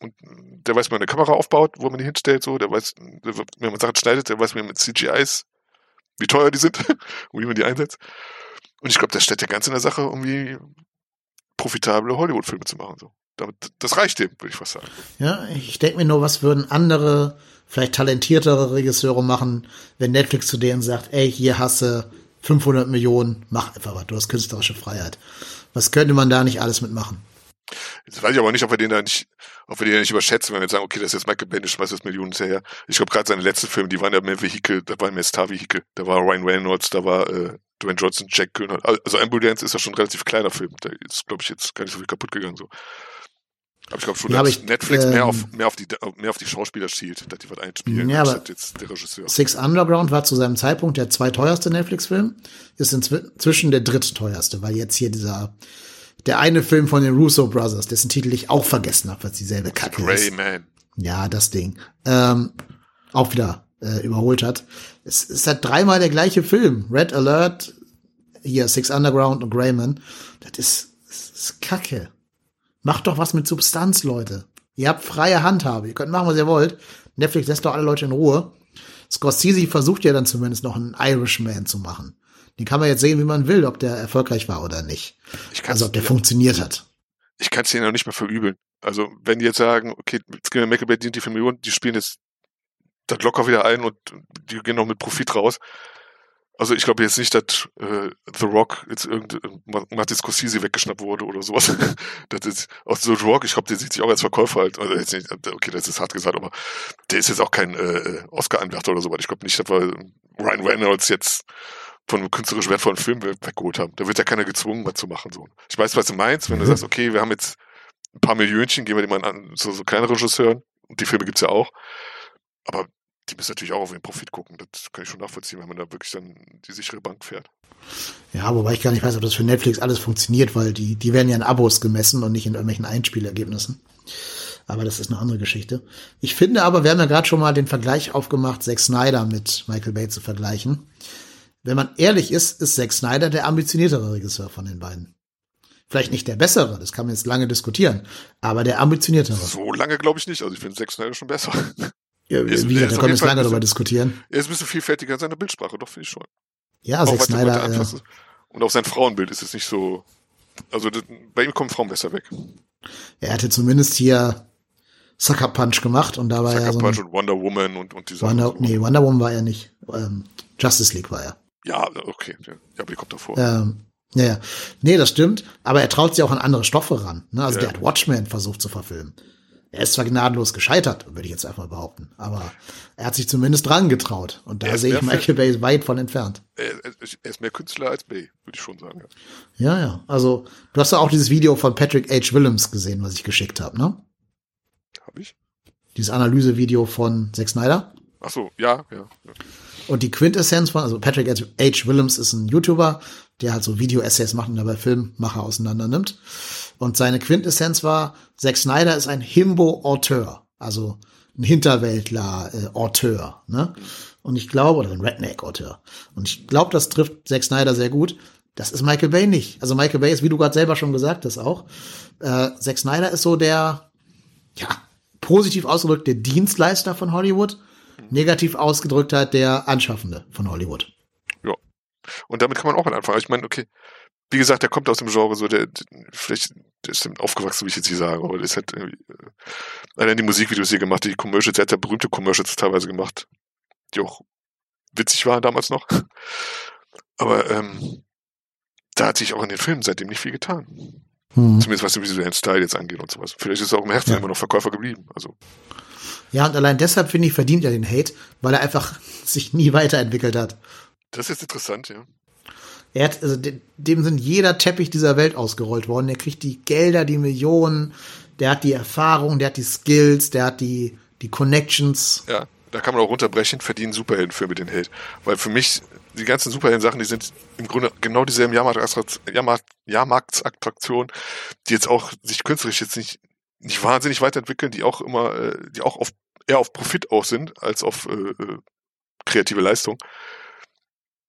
und der weiß, wie man eine Kamera aufbaut, wo man die hinstellt, so, der weiß, wenn man Sachen schneidet, der weiß, wie man mit CGIs, wie teuer die sind [LAUGHS] und wie man die einsetzt. Und ich glaube, der steht ja ganz in der Sache, irgendwie profitable Hollywood-Filme zu machen. So. Damit, das reicht dem, würde ich fast sagen. Ja, ich denke mir nur, was würden andere, vielleicht talentiertere Regisseure machen, wenn Netflix zu denen sagt, ey, hier hasse 500 Millionen, mach einfach was, du hast künstlerische Freiheit. Was könnte man da nicht alles mitmachen? Jetzt weiß ich aber nicht, ob wir den da nicht, ob wir den da nicht überschätzen, wenn wir jetzt sagen, okay, das ist jetzt Michael Bendis, schmeißt das Millionen hinterher. Ich glaube, gerade seine letzten Filme, die waren ja mehr Vehikel, da waren mehr Star-Vehikel. Da war Ryan Reynolds, da war äh, Dwayne Johnson, Jack Gyllenhaal. Also Ambulance ist ja schon ein relativ kleiner Film. Da ist, glaube ich, jetzt gar nicht so viel kaputt gegangen. So. Aber ich glaube schon, Ja, dass ich, Netflix ähm, mehr, auf, mehr, auf die, mehr auf die Schauspieler schielt, dass die was einspielen, Ja, aber- jetzt der Regisseur. Six Underground war zu seinem Zeitpunkt der zweiteuerste Netflix-Film, ist inzwischen der drittteuerste, weil jetzt hier dieser, der eine Film von den Russo Brothers, dessen Titel ich auch vergessen habe, was dieselbe Kacke Grey ist. Man. Ja, das Ding. Ähm, auch wieder äh, überholt hat. Es ist halt dreimal der gleiche Film. Red Alert, hier Six Underground und Greyman. Das ist, das ist Kacke. Macht doch was mit Substanz, Leute. Ihr habt freie Handhabe. Ihr könnt machen, was ihr wollt. Netflix lässt doch alle Leute in Ruhe. Scorsese versucht ja dann zumindest noch einen Irishman zu machen. Den kann man jetzt sehen, wie man will, ob der erfolgreich war oder nicht. Also ob der funktioniert hat. ich kann es denen noch nicht mehr verübeln. Also, wenn die jetzt sagen, okay, jetzt gehen wir Michael Bay dient die Millionen, die spielen jetzt das locker wieder ein und die gehen noch mit Profit raus. Also ich glaube jetzt nicht, dass äh, The Rock jetzt irgend Martin Scorsese weggeschnappt wurde oder sowas. [LAUGHS] das ist auch The Rock, ich glaube, der sieht sich auch als Verkäufer halt, also jetzt nicht, okay, das ist hart gesagt, aber der ist jetzt auch kein äh, Oscar-Anwärter oder so, ich glaube nicht, dass wir Ryan Reynolds jetzt von einem künstlerisch wertvollen Film we- weggeholt haben. Da wird ja keiner gezwungen, was zu machen. So. Ich weiß, was du meinst, wenn du Mhm. sagst, okay, wir haben jetzt ein paar Millionchen, geben wir die mal an so, so kleine Regisseuren, und die Filme gibt's ja auch. Aber die müssen natürlich auch auf den Profit gucken. Das kann ich schon nachvollziehen, wenn man da wirklich dann die sichere Bank fährt. Ja, wobei ich gar nicht weiß, ob das für Netflix alles funktioniert, weil die, die werden ja in Abos gemessen und nicht in irgendwelchen Einspielergebnissen. Aber das ist eine andere Geschichte. Ich finde aber, wir haben ja gerade schon mal den Vergleich aufgemacht, Zack Snyder mit Michael Bay zu vergleichen. Wenn man ehrlich ist, ist Zack Snyder der ambitioniertere Regisseur von den beiden. Vielleicht nicht der bessere, das kann man jetzt lange diskutieren, aber der ambitioniertere. So lange glaube ich nicht. Also ich finde Zack Snyder schon besser. Ja, ist- wie gesagt, da können wir lange darüber diskutieren. er ist ein bisschen vielfältiger in seiner Bildsprache, doch finde ich schon. Ja, Zack Snyder, der äh. Und auch sein Frauenbild ist es nicht so. Also das, bei ihm kommen Frauen besser weg. er hatte zumindest hier Sucker Punch gemacht und da war Sucker ja so Punch und Wonder Woman und, und die Sachen. Wonder, so. nee, Wonder Woman war er nicht. Ähm, Justice League war er. Ja, okay. Ja, aber die kommt davor. Ähm, ja, ja. Nee, das stimmt. Aber er traut sich auch an andere Stoffe ran. Ne? Also Ja. der hat Watchmen versucht zu verfilmen. Er ist zwar gnadenlos gescheitert, würde ich jetzt einfach behaupten. Aber er hat sich zumindest dran getraut. Und da sehe ich Michael Bay weit von entfernt. Er, ist mehr Künstler als Bay, würde ich schon sagen. Ja, Ja. ja. Also, du hast ja auch dieses Video von Patrick H. Willems gesehen, was ich geschickt habe, ne? Habe ich? Dieses Analysevideo von Zack Snyder. Ach so, ja, ja. ja. Und die Quintessenz von, also Patrick H. Willems ist ein YouTuber, der halt so Video-Essays macht und dabei Filmmacher auseinander nimmt. Und seine Quintessenz war, Zack Snyder ist ein Himbo-Auteur, also ein Hinterwäldler-Auteur, ne? Und ich glaube, oder ein Redneck-Auteur. Und ich glaube, das trifft Zack Snyder sehr gut. Das ist Michael Bay nicht. Also Michael Bay ist, wie du gerade selber schon gesagt hast, auch. Äh, Zack Snyder ist so der, ja, positiv ausgedrückt der Dienstleister von Hollywood, negativ ausgedrückt hat der Anschaffende von Hollywood. Und damit kann man auch mal anfangen. Ich meine, okay, wie gesagt, der kommt aus dem Genre so, der, der vielleicht, der ist aufgewachsen, wie ich jetzt nicht sage, aber der halt irgendwie, äh, allein die Musikvideos hier gemacht, die Commercials, er hat ja berühmte Commercials teilweise gemacht, die auch witzig waren damals noch. [LAUGHS] Aber ähm, da hat sich auch in den Filmen seitdem nicht viel getan. Hm. Zumindest was den visuellen Style jetzt angeht und sowas. Vielleicht ist er auch im Herzen Ja. immer noch Verkäufer geblieben. Also Ja, und allein deshalb finde ich, verdient er den Hate, weil er einfach [LAUGHS] sich nie weiterentwickelt hat. Das ist interessant, ja. Er hat, also dem sind jeder Teppich dieser Welt ausgerollt worden. Er kriegt die Gelder, die Millionen, der hat die Erfahrung, der hat die Skills, der hat die, die Connections. Ja, da kann man auch runterbrechen, verdienen Superheldenfilme den Held. Weil für mich, die ganzen Superhelden-Sachen, die sind im Grunde genau dieselben Jahrmarktsattraktionen, die jetzt auch sich künstlerisch jetzt nicht, nicht wahnsinnig weiterentwickeln, die auch immer, äh, die auch auf, eher auf Profit aus sind, als auf äh, äh, kreative Leistung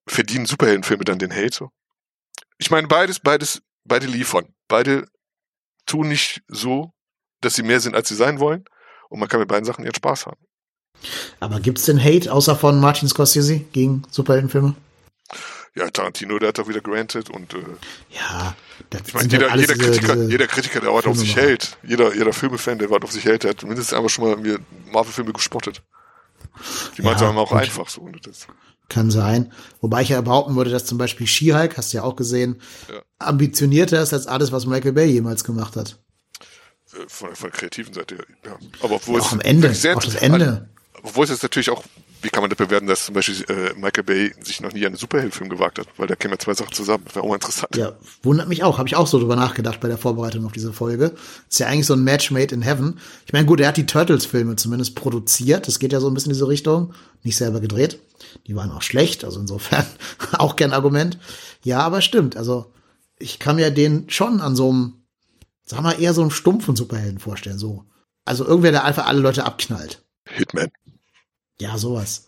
verdienen Superheldenfilme dann den Hate. So. Ich meine, beides, beides, beide liefern. Beide tun nicht so, dass sie mehr sind, als sie sein wollen. Und man kann mit beiden Sachen ihren Spaß haben. Aber gibt's denn Hate außer von Martin Scorsese gegen Superheldenfilme? Ja, Tarantino, der hat doch wieder granted und äh, ja, das ich meine, jeder, jeder, Kritiker, diese jeder Kritiker, der auf sich hält, jeder, jeder Filmefan, der wart auf sich hält, der hat mindestens einfach schon mal mir Marvel-Filme gespottet. Die ja, meinen auch gut. einfach so. Das. Kann sein. Wobei ich ja behaupten würde, dass zum Beispiel She-Hulk, hast du ja auch gesehen, ja. ambitionierter ist als alles, was Michael Bay jemals gemacht hat. Äh, von, von der kreativen Seite, ja. Aber obwohl ja, auch am Ende, auch das Ende. Obwohl es jetzt natürlich auch, wie kann man das bewerten, dass zum Beispiel äh, Michael Bay sich noch nie einen Superheldenfilm gewagt hat, weil da kämen ja zwei Sachen zusammen. Wäre auch mal interessant. Ja, wundert mich auch. Habe ich auch so drüber nachgedacht bei der Vorbereitung auf diese Folge. Ist ja eigentlich so ein Match made in heaven. Ich meine, gut, er hat die Turtles-Filme zumindest produziert. Das geht ja so ein bisschen in diese Richtung. Nicht selber gedreht. Die waren auch schlecht, also insofern [LAUGHS] auch kein Argument. Ja, aber stimmt. Also ich kann mir den schon an so einem, sag mal, eher so einem stumpfen Superhelden vorstellen. So. Also irgendwer, der einfach alle Leute abknallt. Hitman. Ja, sowas.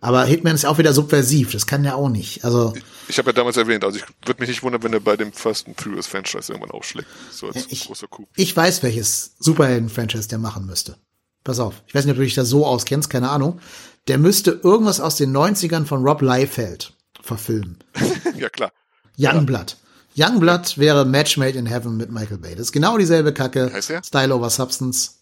Aber Hitman ist auch wieder subversiv, das kann ja auch nicht. Also ich, ich habe ja damals erwähnt, also ich würde mich nicht wundern, wenn er bei dem First and Furious Franchise irgendwann aufschlägt. So als ich, großer Coup. Ich weiß, welches Superhelden-Franchise der machen müsste. Pass auf, ich weiß nicht, ob du dich da so auskennst, keine Ahnung der müsste irgendwas aus den 90ern von Rob Liefeld verfilmen. [LAUGHS] ja, klar. Youngblood. Ja. Youngblood wäre Match Made in Heaven mit Michael Bay. Das ist genau dieselbe Kacke. Heißt der? Style over Substance.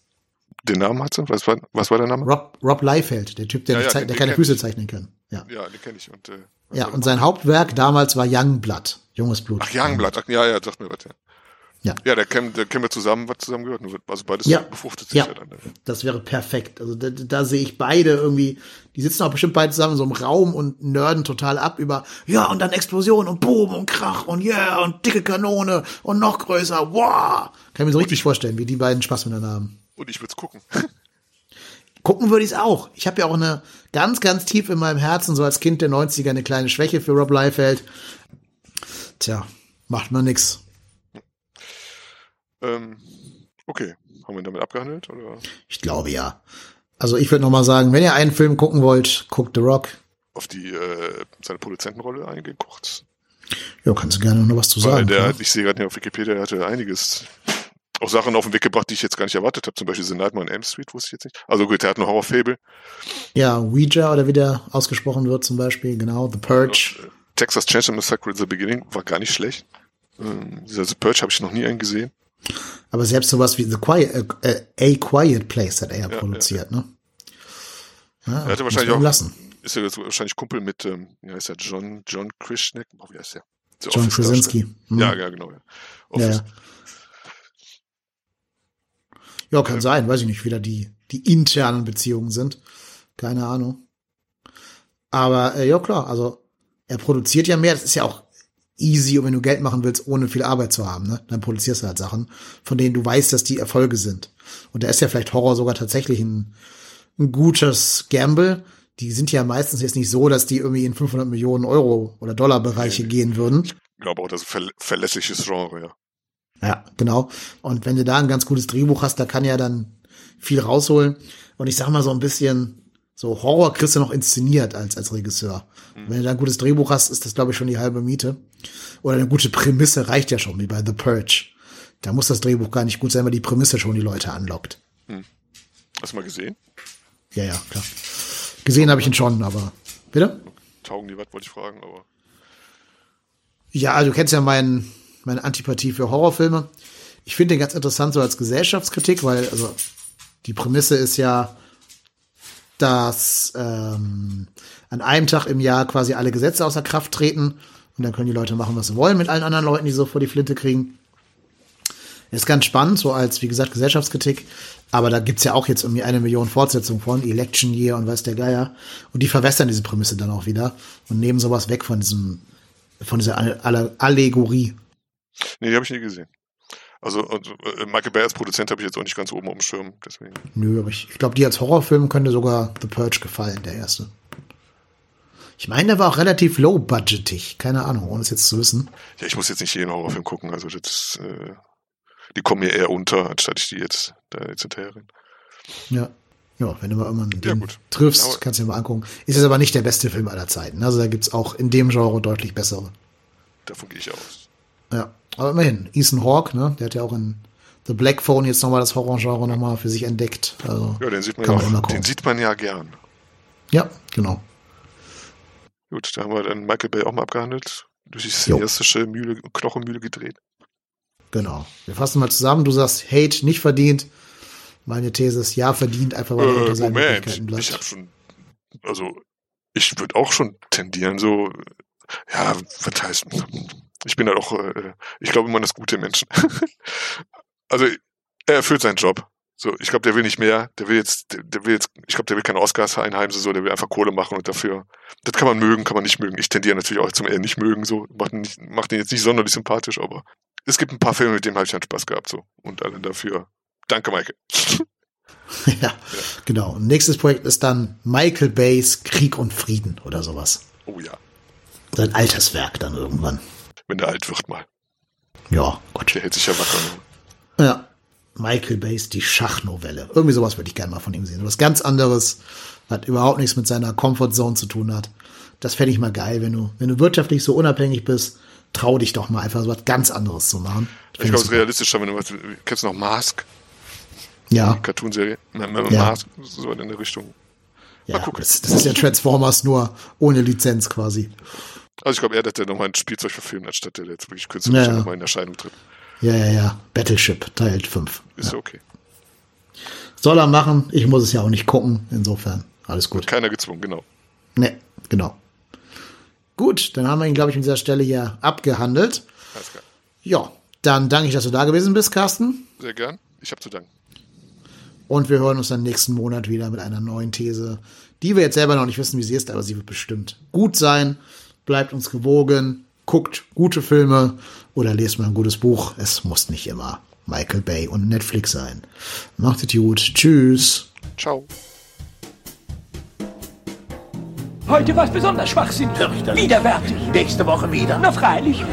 Den Namen hat sie? Was war, was war der Name? Rob, Rob Liefeld, der Typ, der, ja, ja, den, der keine Füße ich. zeichnen kann. Ja, ja den kenne ich. Und, äh, ja, und sein Hauptwerk damals war Youngblood, junges Blut. Ach, Youngblood, Ach, ja, ja, sagt mir was, ja. Ja. Ja, da kennen, da kennen wir zusammen, was zusammen gehört. Also beides ja. befruchtet sich ja. ja dann. Das wäre perfekt. Also da, da sehe ich beide irgendwie, die sitzen auch bestimmt beide zusammen in so einem Raum und nörden total ab über, ja, und dann Explosion und Boom und Krach und yeah und dicke Kanone und noch größer, wow. Kann ich mir so richtig vorstellen, wie die beiden Spaß miteinander haben. Und ich würde es gucken. Gucken würde ich es auch. Ich habe ja auch eine ganz, ganz tief in meinem Herzen, so als Kind der 90er, eine kleine Schwäche für Rob Liefeld. Tja, macht man nix. Ähm, okay, haben wir damit abgehandelt? Oder? Ich glaube ja. Also ich würde noch mal sagen, wenn ihr einen Film gucken wollt, guckt The Rock. Auf die äh, seine Produzentenrolle eingeguckt. Ja, kannst du gerne noch was zu sagen. Der, ich sehe gerade auf Wikipedia, er hatte einiges auch Sachen auf den Weg gebracht, die ich jetzt gar nicht erwartet habe. Zum Beispiel The Nightmare on Elm Street wusste ich jetzt nicht. Also gut, er hat eine Horror-Fable. Ja, Ouija oder wie der ausgesprochen wird zum Beispiel, genau, The Purge. Äh, Texas Chainsaw Massacre at the Beginning war gar nicht schlecht. Ähm, dieser The Purge habe ich noch nie einen gesehen. Aber selbst sowas wie The Quiet, äh, A Quiet Place hat er ja, produziert, ja, ja. ne? Ja, er hatte wahrscheinlich auch, lassen. ist ja wahrscheinlich Kumpel mit, ähm, wie heißt der, John, John Krishnek, oh, wie heißt der? The John Krasinski. Hm. Ja, ja, genau, ja. Office. Ja, ja. Kann sein, weiß ich nicht, wie da die, die internen Beziehungen sind. Keine Ahnung. Aber, äh, ja, klar, also, er produziert ja mehr, das ist ja auch easy, und wenn du Geld machen willst, ohne viel Arbeit zu haben, ne? Dann produzierst du halt Sachen, von denen du weißt, dass die Erfolge sind. Und da ist ja vielleicht Horror sogar tatsächlich ein, ein gutes Gamble. Die sind ja meistens jetzt nicht so, dass die irgendwie in 500 Millionen Euro oder Dollar Bereiche nee, gehen würden. Ich glaube auch, das ist ein verlässliches Genre, ja. Ja, genau. Und wenn du da ein ganz gutes Drehbuch hast, da kann ja dann viel rausholen. Und ich sag mal so ein bisschen, so Horror kriegst du noch inszeniert als, als Regisseur. Mhm. Wenn du da ein gutes Drehbuch hast, ist das, glaube ich, schon die halbe Miete. Oder eine gute Prämisse reicht ja schon, wie bei The Purge. Da muss das Drehbuch gar nicht gut sein, weil die Prämisse schon die Leute anlockt. Hm. Hast du mal gesehen? Ja, ja, klar. Gesehen habe ich ihn schon, aber. Bitte? Taugen die was, wollte ich fragen, aber. Ja, also du kennst ja mein, meine Antipathie für Horrorfilme. Ich finde den ganz interessant so als Gesellschaftskritik, weil, also, die Prämisse ist ja, dass ähm, an einem Tag im Jahr quasi alle Gesetze außer Kraft treten und dann können die Leute machen, was sie wollen mit allen anderen Leuten, die so vor die Flinte kriegen. Ist ganz spannend, so als, wie gesagt, Gesellschaftskritik. Aber da gibt's ja auch jetzt irgendwie eine Million Fortsetzungen von, Election Year und weiß der Geier. Und die verwässern diese Prämisse dann auch wieder und nehmen sowas weg von diesem, von dieser Alle Allegorie. Nee, die habe ich nie gesehen. Also, also äh, Michael Bay als Produzent habe ich jetzt auch nicht ganz oben auf dem Schirm, deswegen. Nö, aber ich, ich glaube, die als Horrorfilm könnte sogar The Purge gefallen, der erste. Ich meine, der war auch relativ low-budgetig. Keine Ahnung, ohne es jetzt zu wissen. Ja, ich muss jetzt nicht jeden Horrorfilm gucken. Also das, äh, die kommen mir eher unter, anstatt ich die jetzt da jetzt hinterher reden. Ja. Ja, wenn du mal irgendwann ja, triffst, aber kannst du dir mal angucken. Ist es aber nicht der beste Film aller Zeiten. Also da gibt's auch in dem Genre deutlich bessere. Davon gehe ich aus. Ja, aber immerhin. Ethan Hawke, ne, der hat ja auch in The Black Phone jetzt nochmal das Horrorgenre nochmal für sich entdeckt. Also ja, den sieht man, ja auch, den sieht man ja gern. Ja, genau. Gut, da haben wir dann Michael Bay auch mal abgehandelt. Durch die cineastische Mühle, Knochenmühle gedreht. Genau. Wir fassen mal zusammen. Du sagst, Hate nicht verdient. Meine These ist, ja, verdient, einfach weil äh, unter seinen Moment, bleibt. ich habe schon, also ich würde auch schon tendieren, so, ja, was heißt, ich bin halt auch, äh, ich glaube immer an das gute Menschen. [LAUGHS] also er erfüllt seinen Job. So, ich glaube, der will nicht mehr. Der will jetzt, der, der will jetzt, ich glaube, der will keine Oscars einheimsen, so, der will einfach Kohle machen und dafür. Das kann man mögen, kann man nicht mögen. Ich tendiere natürlich auch zum eher nicht mögen, so, macht, ihn nicht, macht ihn jetzt nicht sonderlich sympathisch, aber es gibt ein paar Filme, mit denen habe ich halt Spaß gehabt, so. Und alle dafür. Danke, Michael. ja, [LAUGHS] ja, genau. Und nächstes Projekt ist dann Michael Bays Krieg und Frieden oder sowas. Oh ja. Sein Alterswerk dann irgendwann. Wenn der alt wird mal. Ja, Gott. Der hält sich ja wacker. Ja. Michael Bays Die Schachnovelle. Irgendwie sowas würde ich gerne mal von ihm sehen. Was ganz anderes, was überhaupt nichts mit seiner Comfortzone zu tun hat. Das fände ich mal geil, wenn du, wenn du wirtschaftlich so unabhängig bist, trau dich doch mal einfach so was ganz anderes zu machen. Ich glaube, es ist realistischer, wenn du was, kennst du noch Mask? Ja. Cartoonserie? Ja. Mask, so in der Richtung. Ja, das, das, ist ja Transformers nur ohne Lizenz quasi. Also ich glaube eher, dass der nochmal ein Spielzeug verfilmt, anstatt der jetzt wirklich künstlerisch ja, ja. nochmal in Erscheinung tritt. Ja, ja, ja. Battleship, Teil 5. Ist ja. okay. Soll er machen. Ich muss es ja auch nicht gucken. Insofern, alles gut. Keiner gezwungen, genau. Ne, genau. Gut, dann haben wir ihn, glaube ich, an dieser Stelle hier abgehandelt. Alles klar. Ja, dann danke ich, dass du da gewesen bist, Carsten. Sehr gern. Ich habe zu danken. Und wir hören uns dann nächsten Monat wieder mit einer neuen These, die wir jetzt selber noch nicht wissen, wie sie ist, aber sie wird bestimmt gut sein. Bleibt uns gewogen guckt gute Filme oder lest mal ein gutes Buch. Es muss nicht immer Michael Bay und Netflix sein. Macht es gut. Tschüss. Ciao. Heute war es besonders schwachsinnig. Fürchterlich. Widerwärtig. Nächste Woche wieder. Na freilich.